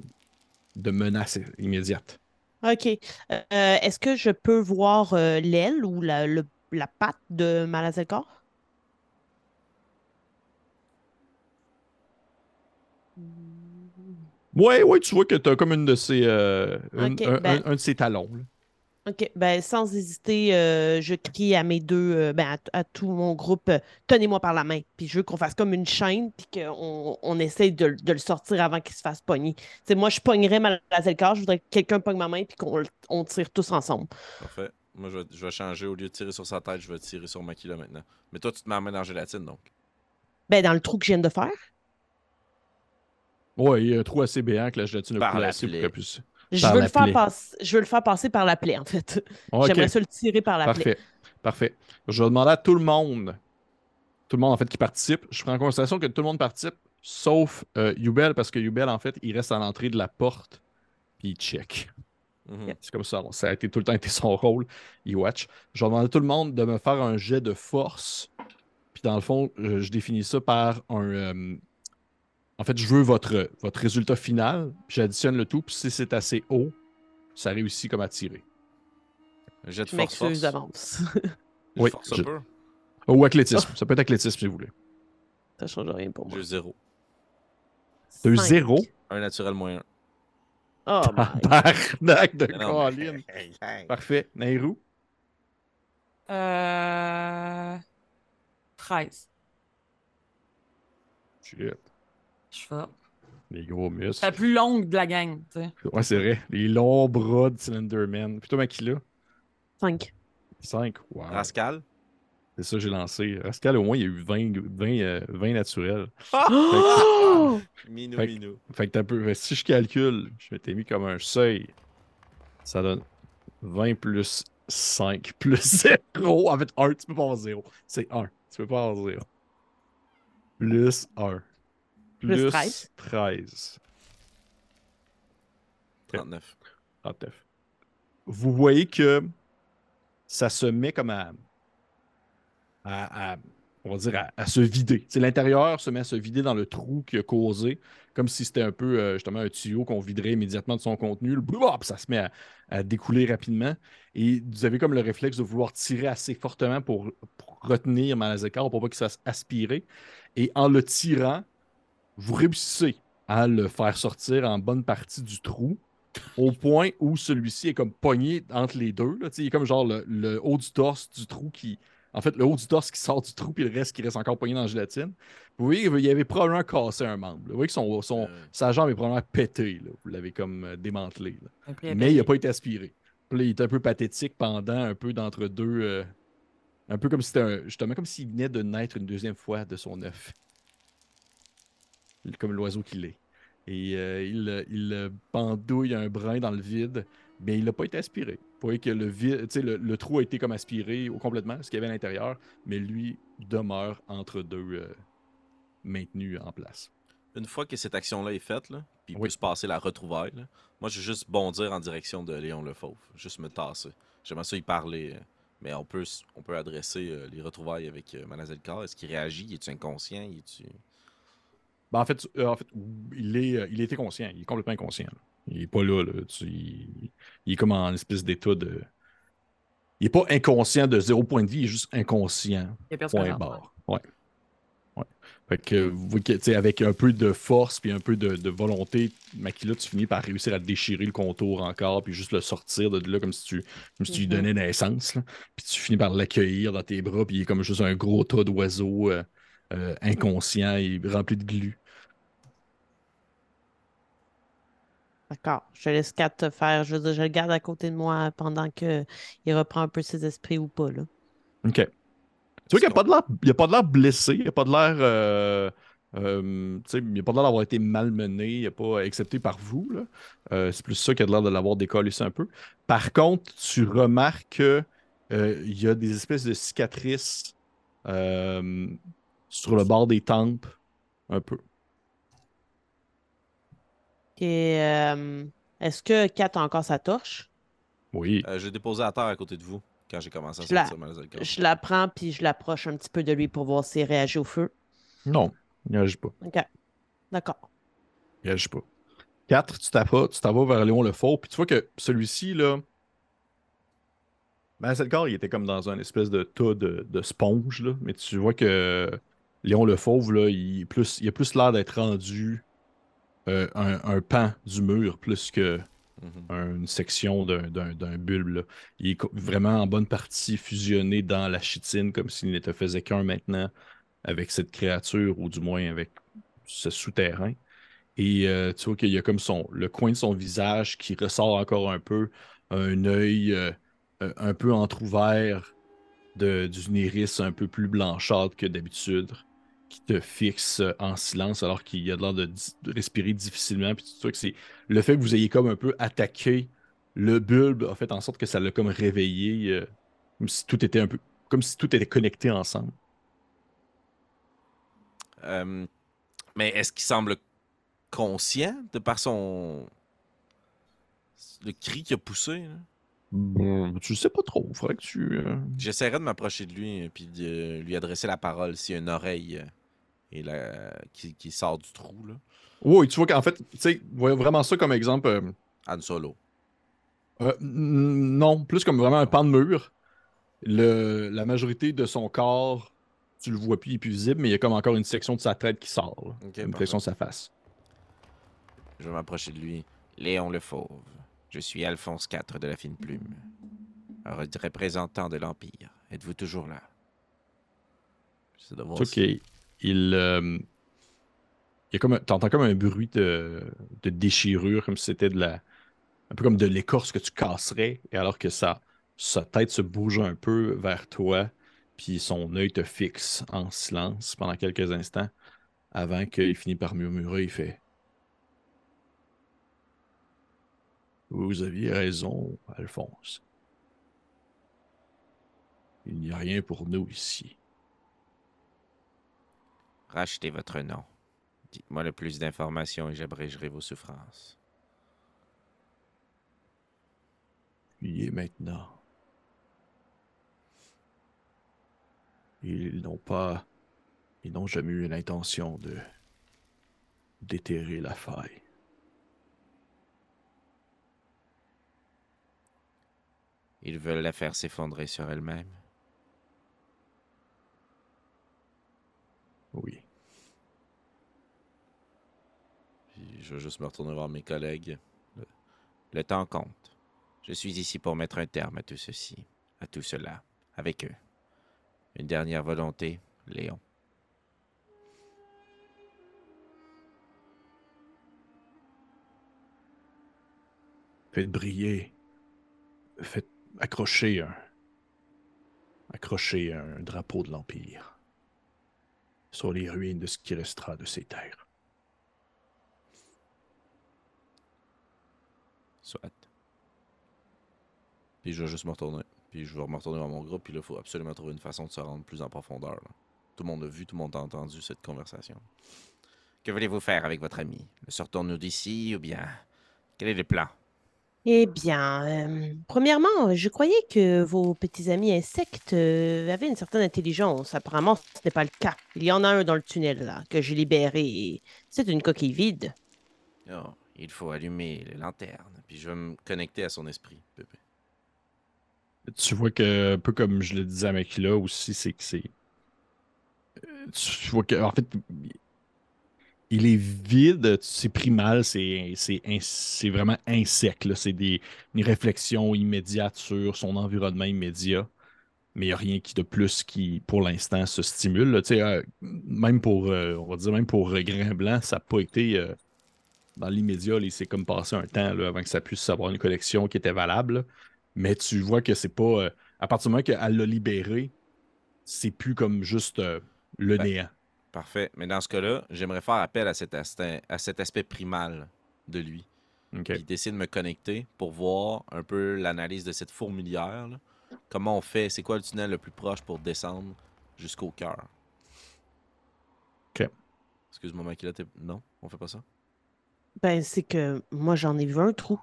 [SPEAKER 1] de menace immédiate.
[SPEAKER 3] OK. Euh, Est-ce que je peux voir euh, l'aile ou la, le- la patte de Malazekor?
[SPEAKER 1] Ouais, ouais, tu vois que tu as comme une de euh, une-
[SPEAKER 3] Ok,
[SPEAKER 1] un,
[SPEAKER 3] ben-
[SPEAKER 1] un- un de ces talons. là.
[SPEAKER 3] OK. Ben, sans hésiter, euh, je crie à mes deux, euh, ben, à, à tout mon groupe, euh, tenez-moi par la main. Puis je veux qu'on fasse comme une chaîne, puis qu'on on essaye de, de le sortir avant qu'il se fasse pogner. Tu sais, moi, je pognerais Malazelkar, je voudrais que quelqu'un pogne ma main, puis qu'on on tire tous ensemble.
[SPEAKER 4] Parfait. Moi, je vais, je vais changer. Au lieu de tirer sur sa tête, je vais tirer sur Makila maintenant. Mais toi, tu te mets la main dans la gélatine, donc.
[SPEAKER 3] Ben, dans le trou que je viens de faire.
[SPEAKER 1] Ouais, il y a un trou assez béant que la gélatine a placé pour qu'elle puisse.
[SPEAKER 3] Je veux, le faire passer, je veux le faire passer par la plaie, en fait. J'aimerais ça le tirer par la plaie.
[SPEAKER 1] Parfait. Parfait. Je vais demander à tout le monde, tout le monde en fait qui participe, je prends en considération que tout le monde participe, sauf euh, Yubel, parce que Yubel, en fait, il reste à l'entrée de la porte, puis il check.
[SPEAKER 4] Mhm.
[SPEAKER 1] C'est comme ça, ça a été tout le temps été son rôle, il watch. Je vais demander à tout le monde de me faire un jet de force, puis dans le fond, je définis ça par un... euh, en fait, je veux votre, votre résultat final, j'additionne le tout, puis si c'est assez haut, ça réussit comme à tirer.
[SPEAKER 4] Jet de
[SPEAKER 3] Je
[SPEAKER 4] force, force.
[SPEAKER 3] m'excuse d'avance.
[SPEAKER 1] Oui,
[SPEAKER 4] Force
[SPEAKER 1] je-
[SPEAKER 4] un peu.
[SPEAKER 1] Ou athlétisme, ça peut être athlétisme si vous voulez.
[SPEAKER 3] ça change rien pour moi.
[SPEAKER 4] J'ai zéro.
[SPEAKER 1] T'as eu zéro?
[SPEAKER 4] Un naturel moyen.
[SPEAKER 3] Oh my
[SPEAKER 1] Tabarnak de Colin. Parfait. Nairou?
[SPEAKER 2] Euh... 13.
[SPEAKER 1] Shit.
[SPEAKER 2] Je forte.
[SPEAKER 1] Les gros
[SPEAKER 2] C'est la
[SPEAKER 1] muscles.
[SPEAKER 2] plus longue de la gang, tu sais.
[SPEAKER 1] Ouais, c'est vrai. Les longs bras de Slenderman. Plutôt Makila?
[SPEAKER 3] 5.
[SPEAKER 1] 5. Wow.
[SPEAKER 4] Rascal.
[SPEAKER 1] C'est ça que j'ai lancé. Rascal, au moins, il y a eu 20, 20, euh, 20 naturels.
[SPEAKER 3] Oh!
[SPEAKER 4] Minou,
[SPEAKER 1] Fait que-
[SPEAKER 4] minou.
[SPEAKER 1] Fait que t'as peu. si je calcule, je m'étais mis comme un seuil. Ça donne 20 plus 5 plus 0. En fait, 1, tu peux pas avoir 0. C'est 1. Tu peux pas avoir 0. Plus 1.
[SPEAKER 3] Plus 13.
[SPEAKER 1] 13.
[SPEAKER 4] 39.
[SPEAKER 1] 39. Vous voyez que ça se met comme à. à- à- on va dire à, à se vider. C'est l'intérieur se met à se vider dans le trou qui a causé, comme si c'était un peu euh, justement un tuyau qu'on viderait immédiatement de son contenu. Le hop, ça se met à, à découler rapidement. Et vous avez comme le réflexe de vouloir tirer assez fortement pour, pour retenir Malazekar pour pas qu'il se fasse aspirer. Et en le tirant, vous réussissez à le faire sortir en bonne partie du trou au point où celui-ci est comme pogné entre les deux. Là. Il est comme genre le, le haut du torse du trou qui. En fait, le haut du torse qui sort du trou, puis le reste qui reste encore pogné dans la gélatine. Vous voyez, il avait probablement cassé un membre. là. Vous voyez que son, son-
[SPEAKER 4] Euh.
[SPEAKER 1] sa jambe est probablement pétée. là. Vous l'avez comme euh, démantelé. Mais il n'a pas été aspiré. Puis là, il est un peu pathétique pendant un peu d'entre deux. euh, un peu comme si c'était un- justement comme s'il venait de naître une deuxième fois de son œuf. Comme l'oiseau qu'il est. Et euh, il, il euh, pendouille un brin dans le vide, mais il n'a pas été aspiré. Vous voyez que le, vide, tu sais, le, le trou a été comme aspiré au- complètement, ce qu'il y avait à l'intérieur, mais lui demeure entre deux euh, maintenus en place.
[SPEAKER 4] Une fois que cette action-là est faite, là, puis il
[SPEAKER 1] Oui.
[SPEAKER 4] peut se passer la retrouvaille, là, moi, je vais juste bondir en direction de Léon Le Fauve. Juste me tasser. J'aimerais ça y parler. euh, Mais on peut, on peut adresser les retrouvailles avec Manazelkar. Est-ce qu'il réagit? Est-tu inconscient? Est-tu...
[SPEAKER 1] Ben, en fait, euh, en fait il, est, euh, il était conscient, il est complètement inconscient. là. Il est pas là. là. Tu- il, il est comme en espèce d'état de. Il est pas inconscient de zéro point de vie, il est juste inconscient.
[SPEAKER 2] Il y a
[SPEAKER 1] Point barre. Ouais. Ouais. Fait que, vous voyez que, tu sais, avec un peu de force puis un peu de, de volonté, Makila, tu finis par réussir à déchirer le contour encore puis juste le sortir de là comme si tu, comme si tu lui
[SPEAKER 3] Mhm.
[SPEAKER 1] donnais naissance. là. Puis tu finis par l'accueillir dans tes bras puis il est comme juste un gros tas d'oiseaux euh, euh, inconscient et rempli de glu.
[SPEAKER 3] D'accord. Je te laisse Kat te faire. Je veux dire, je le garde à côté de moi pendant qu'il reprend un peu ses esprits ou pas. Là.
[SPEAKER 1] OK. Tu vois qu'il n'y a pas de l'air- blessé, il n'y a pas de l'air. euh, euh, il n'y a pas de l'air d'avoir été malmené, il a pas, excepté par vous. là. Euh, c'est plus ça qui a de l'air de l'avoir décollé ça un peu. Par contre, tu remarques qu'il y a des espèces de cicatrices euh, sur le bord des tempes, un peu.
[SPEAKER 3] Et euh, est-ce que Kat a encore sa torche?
[SPEAKER 1] Oui.
[SPEAKER 4] Euh, je l'ai déposé à terre à côté de vous quand j'ai commencé à
[SPEAKER 3] Je la-. Je la prends puis je l'approche un petit peu de lui pour voir s'il réagit au feu.
[SPEAKER 1] Non, il n'agit pas.
[SPEAKER 3] OK. D'accord.
[SPEAKER 1] Il réagit pas. 4, tu t'en vas, tu t'en vas vers Léon le Faux, puis tu vois que celui-ci, là, ben, c'est le corps, il était comme dans un espèce de tas de, de sponge, là, mais tu vois que Léon le Fauve, là, il, plus, il a plus l'air d'être rendu euh, un, un pan du mur plus que
[SPEAKER 4] Mhm.
[SPEAKER 1] un- une section d'un- d'un d'un bulbe. là. Il est vraiment en bonne partie fusionné dans la chitine, comme s'il n'était faisait qu'un maintenant avec cette créature, ou du moins avec ce souterrain. Et euh, tu vois qu'il y a comme son, le coin de son visage qui ressort encore un peu, un œil euh, un peu entrouvert d'une iris un peu plus blanchâtre que d'habitude qui te fixe euh, en silence alors qu'il y a de l'air de, respirer difficilement. Puis que c'est le fait que vous ayez comme un peu attaqué le bulbe a fait en sorte que ça l'a comme réveillé, euh, comme si tout était un peu, comme si tout était connecté ensemble.
[SPEAKER 4] Euh, mais est-ce qu'il semble conscient de par son. le cri qu'il a poussé? là?
[SPEAKER 1] Bon, tu sais pas trop. Faudrait que tu. euh,
[SPEAKER 4] J'essaierai de m'approcher de lui et puis de lui adresser la parole a une oreille et la... qui, qui sort du trou. Là.
[SPEAKER 1] Oui, tu vois qu'en fait, tu sais, vraiment ça comme exemple. euh,
[SPEAKER 4] Han Solo.
[SPEAKER 1] Euh, non, plus comme vraiment un pan de mur. Le, la majorité de son corps, tu le vois plus, il est plus visible, mais il y a comme encore une section de sa tête qui sort. là.
[SPEAKER 4] Ok,
[SPEAKER 1] une section de sa face.
[SPEAKER 4] Je vais m'approcher de lui.
[SPEAKER 5] Léon le Fauve. Je suis Alphonse IV de la Fine Plume. Représentant de l'Empire. Êtes-vous toujours là?
[SPEAKER 4] J'essaie de voir
[SPEAKER 1] qu'il il, euh, il y a comme t'entends comme un bruit de, de déchirure, comme si c'était de la. Un peu comme de l'écorce que tu casserais, et alors que ça, sa tête se bouge un peu vers toi, puis son œil te fixe en silence pendant quelques instants, avant qu'il finisse par murmurer, il fait Vous aviez raison, Alphonse. Il n'y a rien pour nous ici.
[SPEAKER 5] Rachetez votre nom. Dites-moi le plus d'informations et j'abrégerai vos souffrances.
[SPEAKER 1] Fuyez maintenant. Ils n'ont pas. Ils n'ont jamais eu l'intention de. déterrer la faille.
[SPEAKER 5] Ils veulent la faire s'effondrer sur elle-même.
[SPEAKER 1] Oui.
[SPEAKER 4] Puis je vais juste me retourner voir mes collègues.
[SPEAKER 5] Le temps compte. Je suis ici pour mettre un terme à tout ceci, à tout cela, avec eux. Une dernière volonté, Léon.
[SPEAKER 1] Faites briller. Faites accrocher un. accrocher un drapeau de l'Empire. Sur les ruines de ce qui restera de ces terres.
[SPEAKER 5] Soit.
[SPEAKER 4] Puis je vais juste me retourner. Puis je vais me retourner dans mon groupe. Puis là, il faut absolument trouver une façon de se rendre plus en profondeur. Tout le monde a vu, tout le monde a entendu cette conversation.
[SPEAKER 5] Que voulez-vous faire avec votre ami? Le sortons-nous d'ici ou bien quel est le plan?
[SPEAKER 3] Eh bien, euh, premièrement, je croyais que vos petits amis insectes euh, avaient une certaine intelligence. Apparemment, ce n'est pas le cas. Il y en a un dans le tunnel, là, que j'ai libéré. C'est une coquille vide.
[SPEAKER 5] Oh, il faut allumer les lanternes.
[SPEAKER 4] Puis je vais me connecter à son esprit, Pépé.
[SPEAKER 1] Tu vois que, un peu comme je le disais à Makila aussi, c'est que c'est. Euh, Tu vois que, en fait, il est vide, c'est primal, c'est vraiment insec. C'est des une réflexion immédiate sur son environnement immédiat. Mais il n'y a rien qui de plus qui, pour l'instant, se stimule. là. Euh, même pour, euh, on va dire, même pour euh, Grain Blanc, ça n'a pas été euh, dans l'immédiat. Il s'est comme passé un temps là, avant que ça puisse avoir une collection qui était valable. là. Mais tu vois que c'est pas. à partir du moment qu'elle l'a libéré, c'est plus comme juste le
[SPEAKER 4] Ben,
[SPEAKER 1] néant.
[SPEAKER 4] Parfait. Mais dans ce cas-là, j'aimerais faire appel à cet, aspect, à cet aspect primal de lui.
[SPEAKER 1] OK.
[SPEAKER 4] Puis d'essayer de me connecter pour voir un peu l'analyse de cette fourmilière. là. Comment on fait, c'est quoi le tunnel le plus proche pour descendre jusqu'au cœur?
[SPEAKER 1] OK.
[SPEAKER 4] Excuse-moi, Makila, t'es- non, on fait pas ça?
[SPEAKER 3] Ben, c'est que moi, j'en ai vu un trou.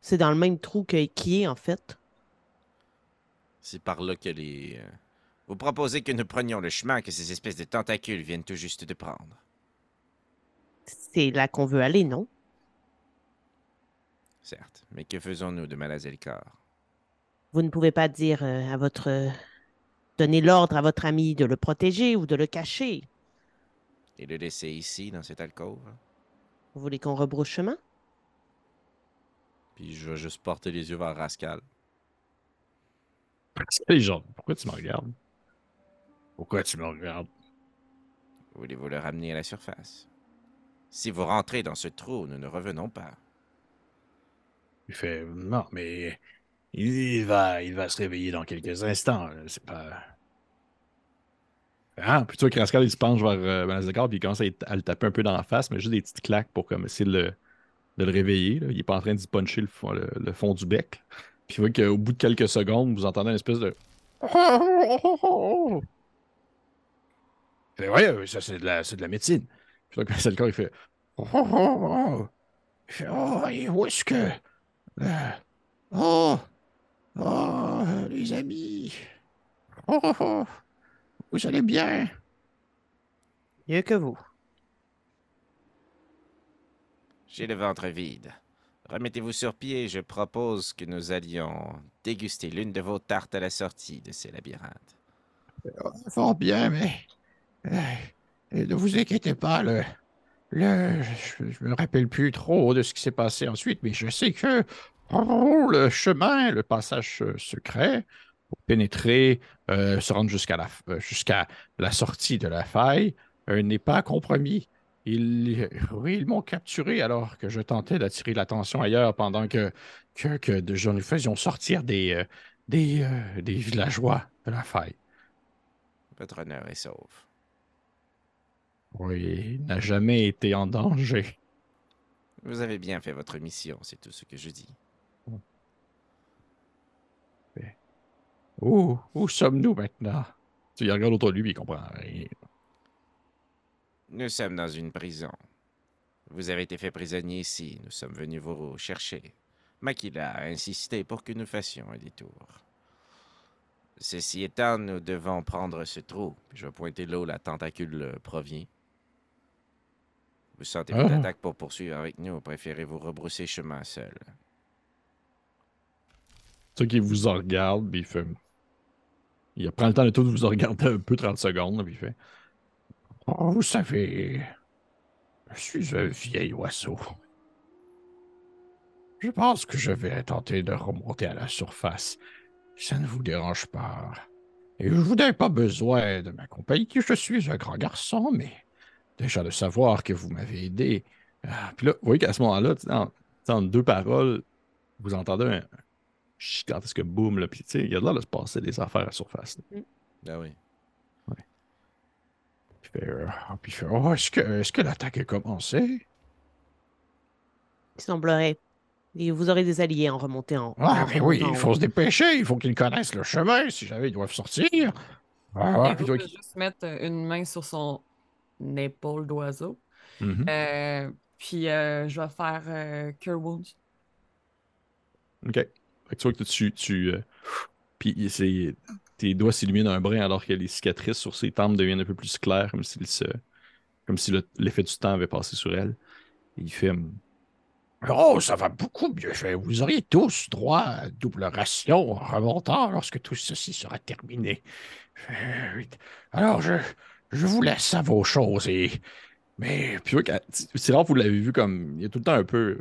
[SPEAKER 3] C'est dans le même trou que qui est, en fait.
[SPEAKER 4] C'est par là que les...
[SPEAKER 5] Vous proposez que nous prenions le chemin que ces espèces de tentacules viennent tout juste de prendre.
[SPEAKER 3] C'est là qu'on veut aller, non?
[SPEAKER 5] Certes, mais que faisons-nous? de Malazelkar
[SPEAKER 3] Vous ne pouvez pas dire euh, à votre... donner l'ordre à votre ami de le protéger ou de le cacher.
[SPEAKER 5] et le laisser ici, dans cette alcôve?
[SPEAKER 3] Vous voulez qu'on rebrousse chemin?
[SPEAKER 4] Puis je vais juste porter les yeux vers Rascal.
[SPEAKER 1] C'est genre, pourquoi tu me regardes? Pourquoi tu me regardes?
[SPEAKER 5] Voulez-vous le ramener à la surface? Si vous rentrez dans ce trou, nous ne revenons pas.
[SPEAKER 1] Il fait Non, mais Il va, il va se réveiller dans quelques instants. C'est pas. Ah, puis tu vois, Krascal, il se penche vers euh, puis il commence à, le taper un peu dans la face, mais juste des petites claques pour comme essayer de le, de le réveiller. là. Il est pas en train d'y puncher le fond, le, le fond du bec. Puis vous voyez qu'au bout de quelques secondes, vous entendez une espèce de. Fait, ouais, ça c'est de, la, c'est de la médecine. Puis là, Malazekar, il fait. Il fait, oh, et où est-ce que. euh, Oh, oh, les amis. Oh, oh, oh, vous allez bien?
[SPEAKER 3] Mieux que vous.
[SPEAKER 5] J'ai le ventre vide. Remettez-vous sur pied, je propose que nous allions déguster l'une de vos tartes à la sortie de ces labyrinthes.
[SPEAKER 1] Fort bien, mais. Euh, ne vous inquiétez pas, le. Le, je, je me rappelle plus trop de ce qui s'est passé ensuite, mais je sais que le chemin, le passage euh, secret pour pénétrer, euh, se rendre jusqu'à la, euh, jusqu'à la sortie de la faille n'est pas compromis. Ils, oui, ils m'ont capturé alors que je tentais d'attirer l'attention ailleurs pendant que, que, que de- nous faisions sortir des, des, des villageois de la faille.
[SPEAKER 5] Votre honneur est sauf.
[SPEAKER 1] Oui, il n'a jamais été en danger.
[SPEAKER 5] Vous avez bien fait votre mission, c'est tout ce que je dis.
[SPEAKER 1] Où, où sommes-nous maintenant? Tu il regarde autour de lui, il comprend rien.
[SPEAKER 5] Nous sommes dans une prison. Vous avez été fait prisonnier ici. Nous sommes venus vous chercher. Makila a insisté pour que nous fassions un détour. Ceci étant, nous devons prendre ce trou. Je vais pointer là où la tentacule provient. Vous sentez-vous
[SPEAKER 1] Ah.
[SPEAKER 5] d'attaque pour poursuivre avec nous ou préférez-vous rebrousser chemin seul?
[SPEAKER 1] Sais qu'il vous en regarde, puis il fait. Il prend le temps de tout vous regarder un peu 30 secondes, puis il fait. Oh, vous savez, je suis un vieil oiseau. Je pense que je vais tenter de remonter à la surface. Ça ne vous dérange pas. Et vous n'avez pas besoin de ma compagnie. Je suis un grand garçon, mais déjà de savoir que vous m'avez aidé. Ah, puis là, vous voyez qu'à ce moment-là, en, deux paroles, vous entendez un gigantesque boom, là, puis tu sais, il y a de l'air de se passer des affaires à la surface. là.
[SPEAKER 5] Ben oui.
[SPEAKER 1] Puis il fait, euh, puis il fait, oh, est-ce que, est-ce que l'attaque a commencé?
[SPEAKER 3] Il semblerait. Et vous aurez des alliés en remontant.
[SPEAKER 1] Ah,
[SPEAKER 3] en
[SPEAKER 1] mais oui, il faut se dépêcher, il faut qu'ils connaissent le chemin, si jamais ils doivent sortir. Ah,
[SPEAKER 2] Il
[SPEAKER 1] puis
[SPEAKER 2] faut juste mettre une main sur son épaule d'oiseau.
[SPEAKER 1] Mhm.
[SPEAKER 2] Euh, puis euh, je vais faire euh, Cure Wounds.
[SPEAKER 1] OK. Fait que tu vois que tu. tu euh, puis tes doigts s'illuminent un brin alors que les cicatrices sur ses tempes deviennent un peu plus claires, comme, se, comme si le- l'effet du temps avait passé sur elle. Et il fait Oh, ça va beaucoup mieux. Vous auriez tous droit à double ration en remontant lorsque tout ceci sera terminé. Alors, je, je vous laisse à vos choses. Et... Mais puis, tu vois que- c'est rare que vous l'avez vu comme. Il est tout le temps un peu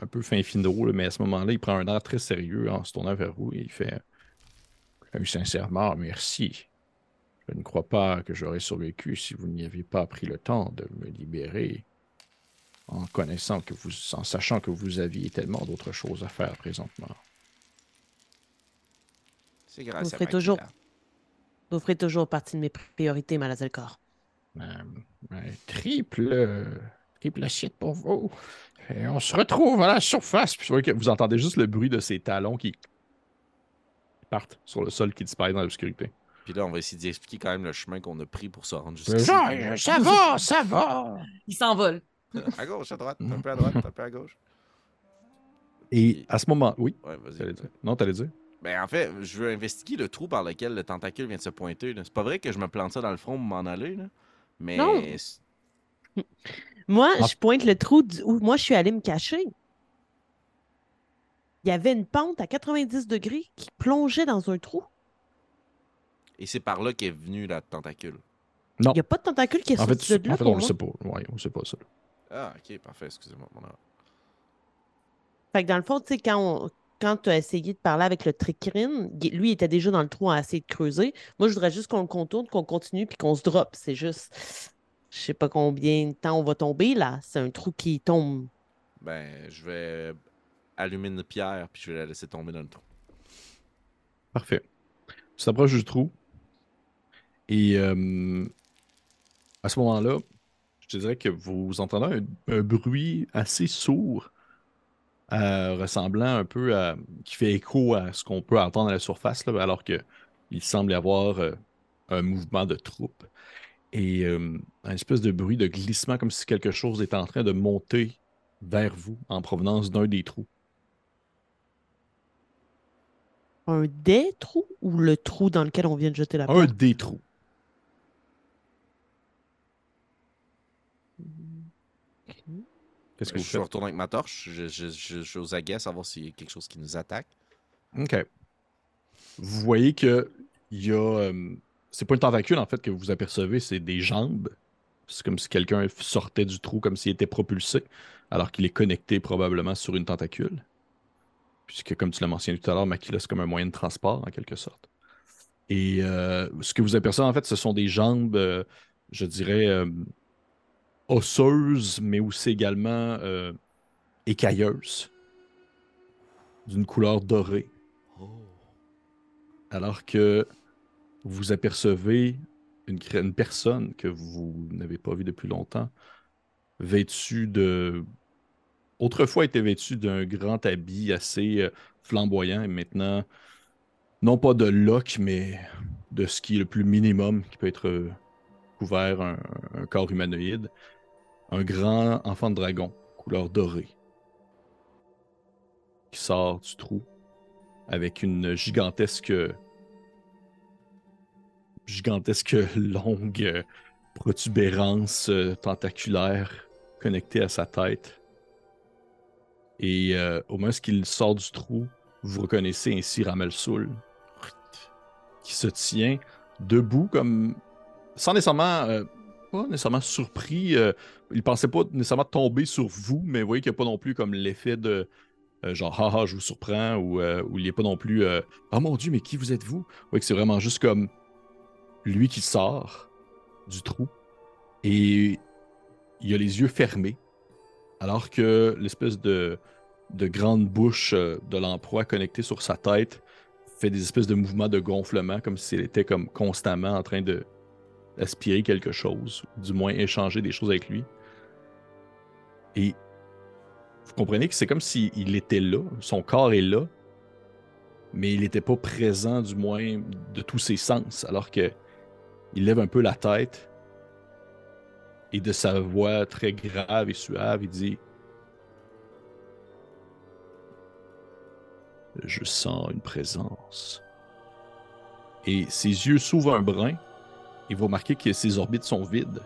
[SPEAKER 1] un peu fin finot, là, mais à ce moment-là, il prend un air très sérieux en se tournant vers vous et il fait Euh, Sincèrement, merci. Je ne crois pas que j'aurais survécu si vous n'y aviez pas pris le temps de me libérer en connaissant que vous, en sachant que vous aviez tellement d'autres choses à faire présentement.
[SPEAKER 5] C'est grâce à
[SPEAKER 3] ferez
[SPEAKER 5] Makila.
[SPEAKER 3] toujours- Vous ferez toujours partie de mes priorités, Malazelkor.
[SPEAKER 1] Euh, un triple, euh, triple assiette pour vous. Et on se retrouve à la surface. Puis que vous entendez juste le bruit de ses talons qui partent sur le sol qui disparaît dans l'obscurité.
[SPEAKER 4] Puis là, on va essayer d'expliquer quand même le chemin qu'on a pris pour se rendre
[SPEAKER 1] Euh,
[SPEAKER 4] jusqu'ici.
[SPEAKER 1] Euh, ça va, ça va.
[SPEAKER 2] Il s'envole.
[SPEAKER 4] à gauche, à droite, un peu à droite, un peu à gauche.
[SPEAKER 1] Et à ce moment, oui,
[SPEAKER 4] Ouais, vas-y.
[SPEAKER 1] Non, t'allais dire.
[SPEAKER 4] Ben, en fait, je veux investiguer le trou par lequel le tentacule vient de se pointer. C'est pas vrai que je me plante ça dans le front pour m'en aller, là. Mais.
[SPEAKER 3] Non. Moi,
[SPEAKER 1] Ah.
[SPEAKER 3] je pointe le trou du- où moi je suis allé me cacher. Il y avait une pente à 90 degrés qui plongeait dans un trou.
[SPEAKER 4] Et c'est par là qu'est venu la tentacule.
[SPEAKER 1] Non.
[SPEAKER 3] Il n'y a pas de tentacule qui est
[SPEAKER 1] En fait,
[SPEAKER 3] sorti de là
[SPEAKER 1] en fait on le
[SPEAKER 3] moi.
[SPEAKER 1] sait pas. Ouais, on sait pas ça.
[SPEAKER 4] Ah, ok, parfait, excusez-moi.
[SPEAKER 3] Fait que dans le fond, tu sais, quand, on- quand tu as essayé de parler avec le tricrine, lui il était déjà dans le trou à essayer de creuser. Moi, je voudrais juste qu'on le contourne, qu'on continue puis qu'on se drop. C'est juste. Je sais pas combien de temps on va tomber là. C'est un trou qui tombe.
[SPEAKER 4] Ben, je vais allumer une pierre, puis je vais la laisser tomber dans le trou.
[SPEAKER 1] Parfait. Tu t'approches du trou. Et euh, à ce moment-là, je te dirais que vous entendez un, un bruit assez sourd, euh, ressemblant un peu à. qui fait écho à ce qu'on peut entendre à la surface, là, alors qu'il semble y avoir euh, un mouvement de troupe. Et euh, un espèce de bruit de glissement, comme si quelque chose était en train de monter vers vous en provenance d'un des trous.
[SPEAKER 3] Un des trous ou le trou dans lequel on vient de jeter la
[SPEAKER 1] Un
[SPEAKER 3] pierre?
[SPEAKER 1] des trous. Qu'est-ce que
[SPEAKER 4] Je
[SPEAKER 1] vous
[SPEAKER 4] retourné avec ma torche. Je, je, je, je suis aux aguets à savoir s'il y a quelque chose qui nous attaque.
[SPEAKER 1] OK. Vous voyez que il y a. euh, c'est pas une tentacule en fait que vous apercevez, c'est des jambes. C'est comme si quelqu'un sortait du trou, comme s'il était propulsé, alors qu'il est connecté probablement sur une tentacule. Puisque, comme tu l'as mentionné tout à l'heure, Makila, c'est comme un moyen de transport en quelque sorte. Et euh, ce que vous apercevez en fait, ce sont des jambes, euh, je dirais, osseuses, mais aussi également euh, écailleuses, d'une couleur dorée
[SPEAKER 4] Oh.
[SPEAKER 1] alors que vous apercevez une personne que vous n'avez pas vue depuis longtemps, vêtue de... Autrefois était vêtue d'un grand habit assez euh, flamboyant et maintenant, non pas de loques, mais de ce qui est le plus minimum qui peut être euh, couvert un, un corps humanoïde. Un grand enfant de dragon, couleur dorée, qui sort du trou avec une gigantesque gigantesque longue protubérance euh, tentaculaire connectée à sa tête. Et euh, au moment qu'il sort du trou, vous reconnaissez ainsi Ramel Soul qui se tient debout comme sans nécessairement euh, pas nécessairement surpris. euh, il pensait pas nécessairement tomber sur vous, mais vous voyez qu'il n'y a pas non plus comme l'effet de euh, genre haha je vous surprends ou, euh, il n'y a pas non plus euh, oh mon dieu mais qui vous êtes-vous Vous? Voyez que c'est vraiment juste comme lui qui sort du trou et il a les yeux fermés alors que l'espèce de, de grande bouche euh, de l'emploi connectée sur sa tête fait des espèces de mouvements de gonflement comme s'il était comme constamment en train de aspirer quelque chose, du moins échanger des choses avec lui. Et vous comprenez que c'est comme s'il était là, son corps est là, mais il n'était pas présent du moins de tous ses sens, alors que il lève un peu la tête et de sa voix très grave et suave, il dit Je sens une présence. Et ses yeux s'ouvrent un brin et vous remarquez que ses orbites sont vides,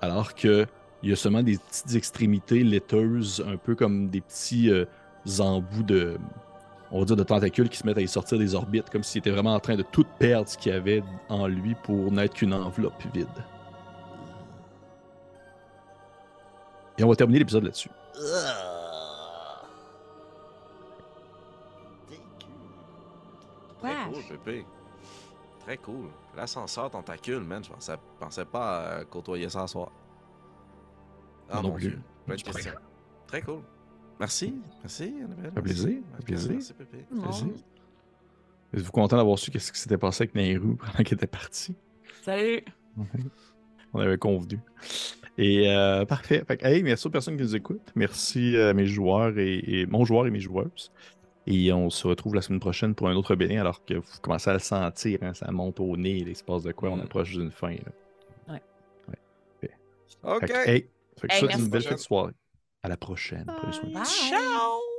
[SPEAKER 1] alors que il y a seulement des petites extrémités laiteuses, un peu comme des petits euh, embouts de, on va dire, de tentacules qui se mettent à y sortir des orbites, comme s'il était vraiment en train de tout perdre ce qu'il y avait en lui pour n'être qu'une enveloppe vide. Et on va terminer l'épisode là-dessus.
[SPEAKER 4] Très
[SPEAKER 2] Wesh.
[SPEAKER 4] cool, Pépé. Très cool. L'ascenseur tentacule, man. Je pensais, pensais pas euh, côtoyer ça ce soir. Ah
[SPEAKER 1] non
[SPEAKER 4] mon
[SPEAKER 1] plus.
[SPEAKER 4] dieu. Plein de
[SPEAKER 1] Je crois
[SPEAKER 4] questions. Très cool. Merci. Merci, Annabelle.
[SPEAKER 1] fait plaisir, fait plaisir.
[SPEAKER 4] Merci, Pépé.
[SPEAKER 1] Plaisir. Êtes-vous content d'avoir su qu'est-ce qui s'était passé avec Nairou pendant qu'il était parti?
[SPEAKER 2] Salut!
[SPEAKER 1] On avait convenu. Et euh, parfait. Fait que, hey, merci aux personnes qui nous écoutent. Merci à mes joueurs et, et mon joueur et mes joueuses. Et on se retrouve la semaine prochaine pour un autre bénin alors que vous commencez à le sentir. hein, ça monte au nez, il se passe de quoi, on
[SPEAKER 4] Mm.
[SPEAKER 1] approche d'une fin. là.
[SPEAKER 4] OK.
[SPEAKER 1] Fait que, hey, fait que
[SPEAKER 2] Hey,
[SPEAKER 1] ça,
[SPEAKER 2] merci.
[SPEAKER 1] une belle de soirée. À la prochaine. Prenez soin de vous.
[SPEAKER 2] Bye!
[SPEAKER 3] Ciao!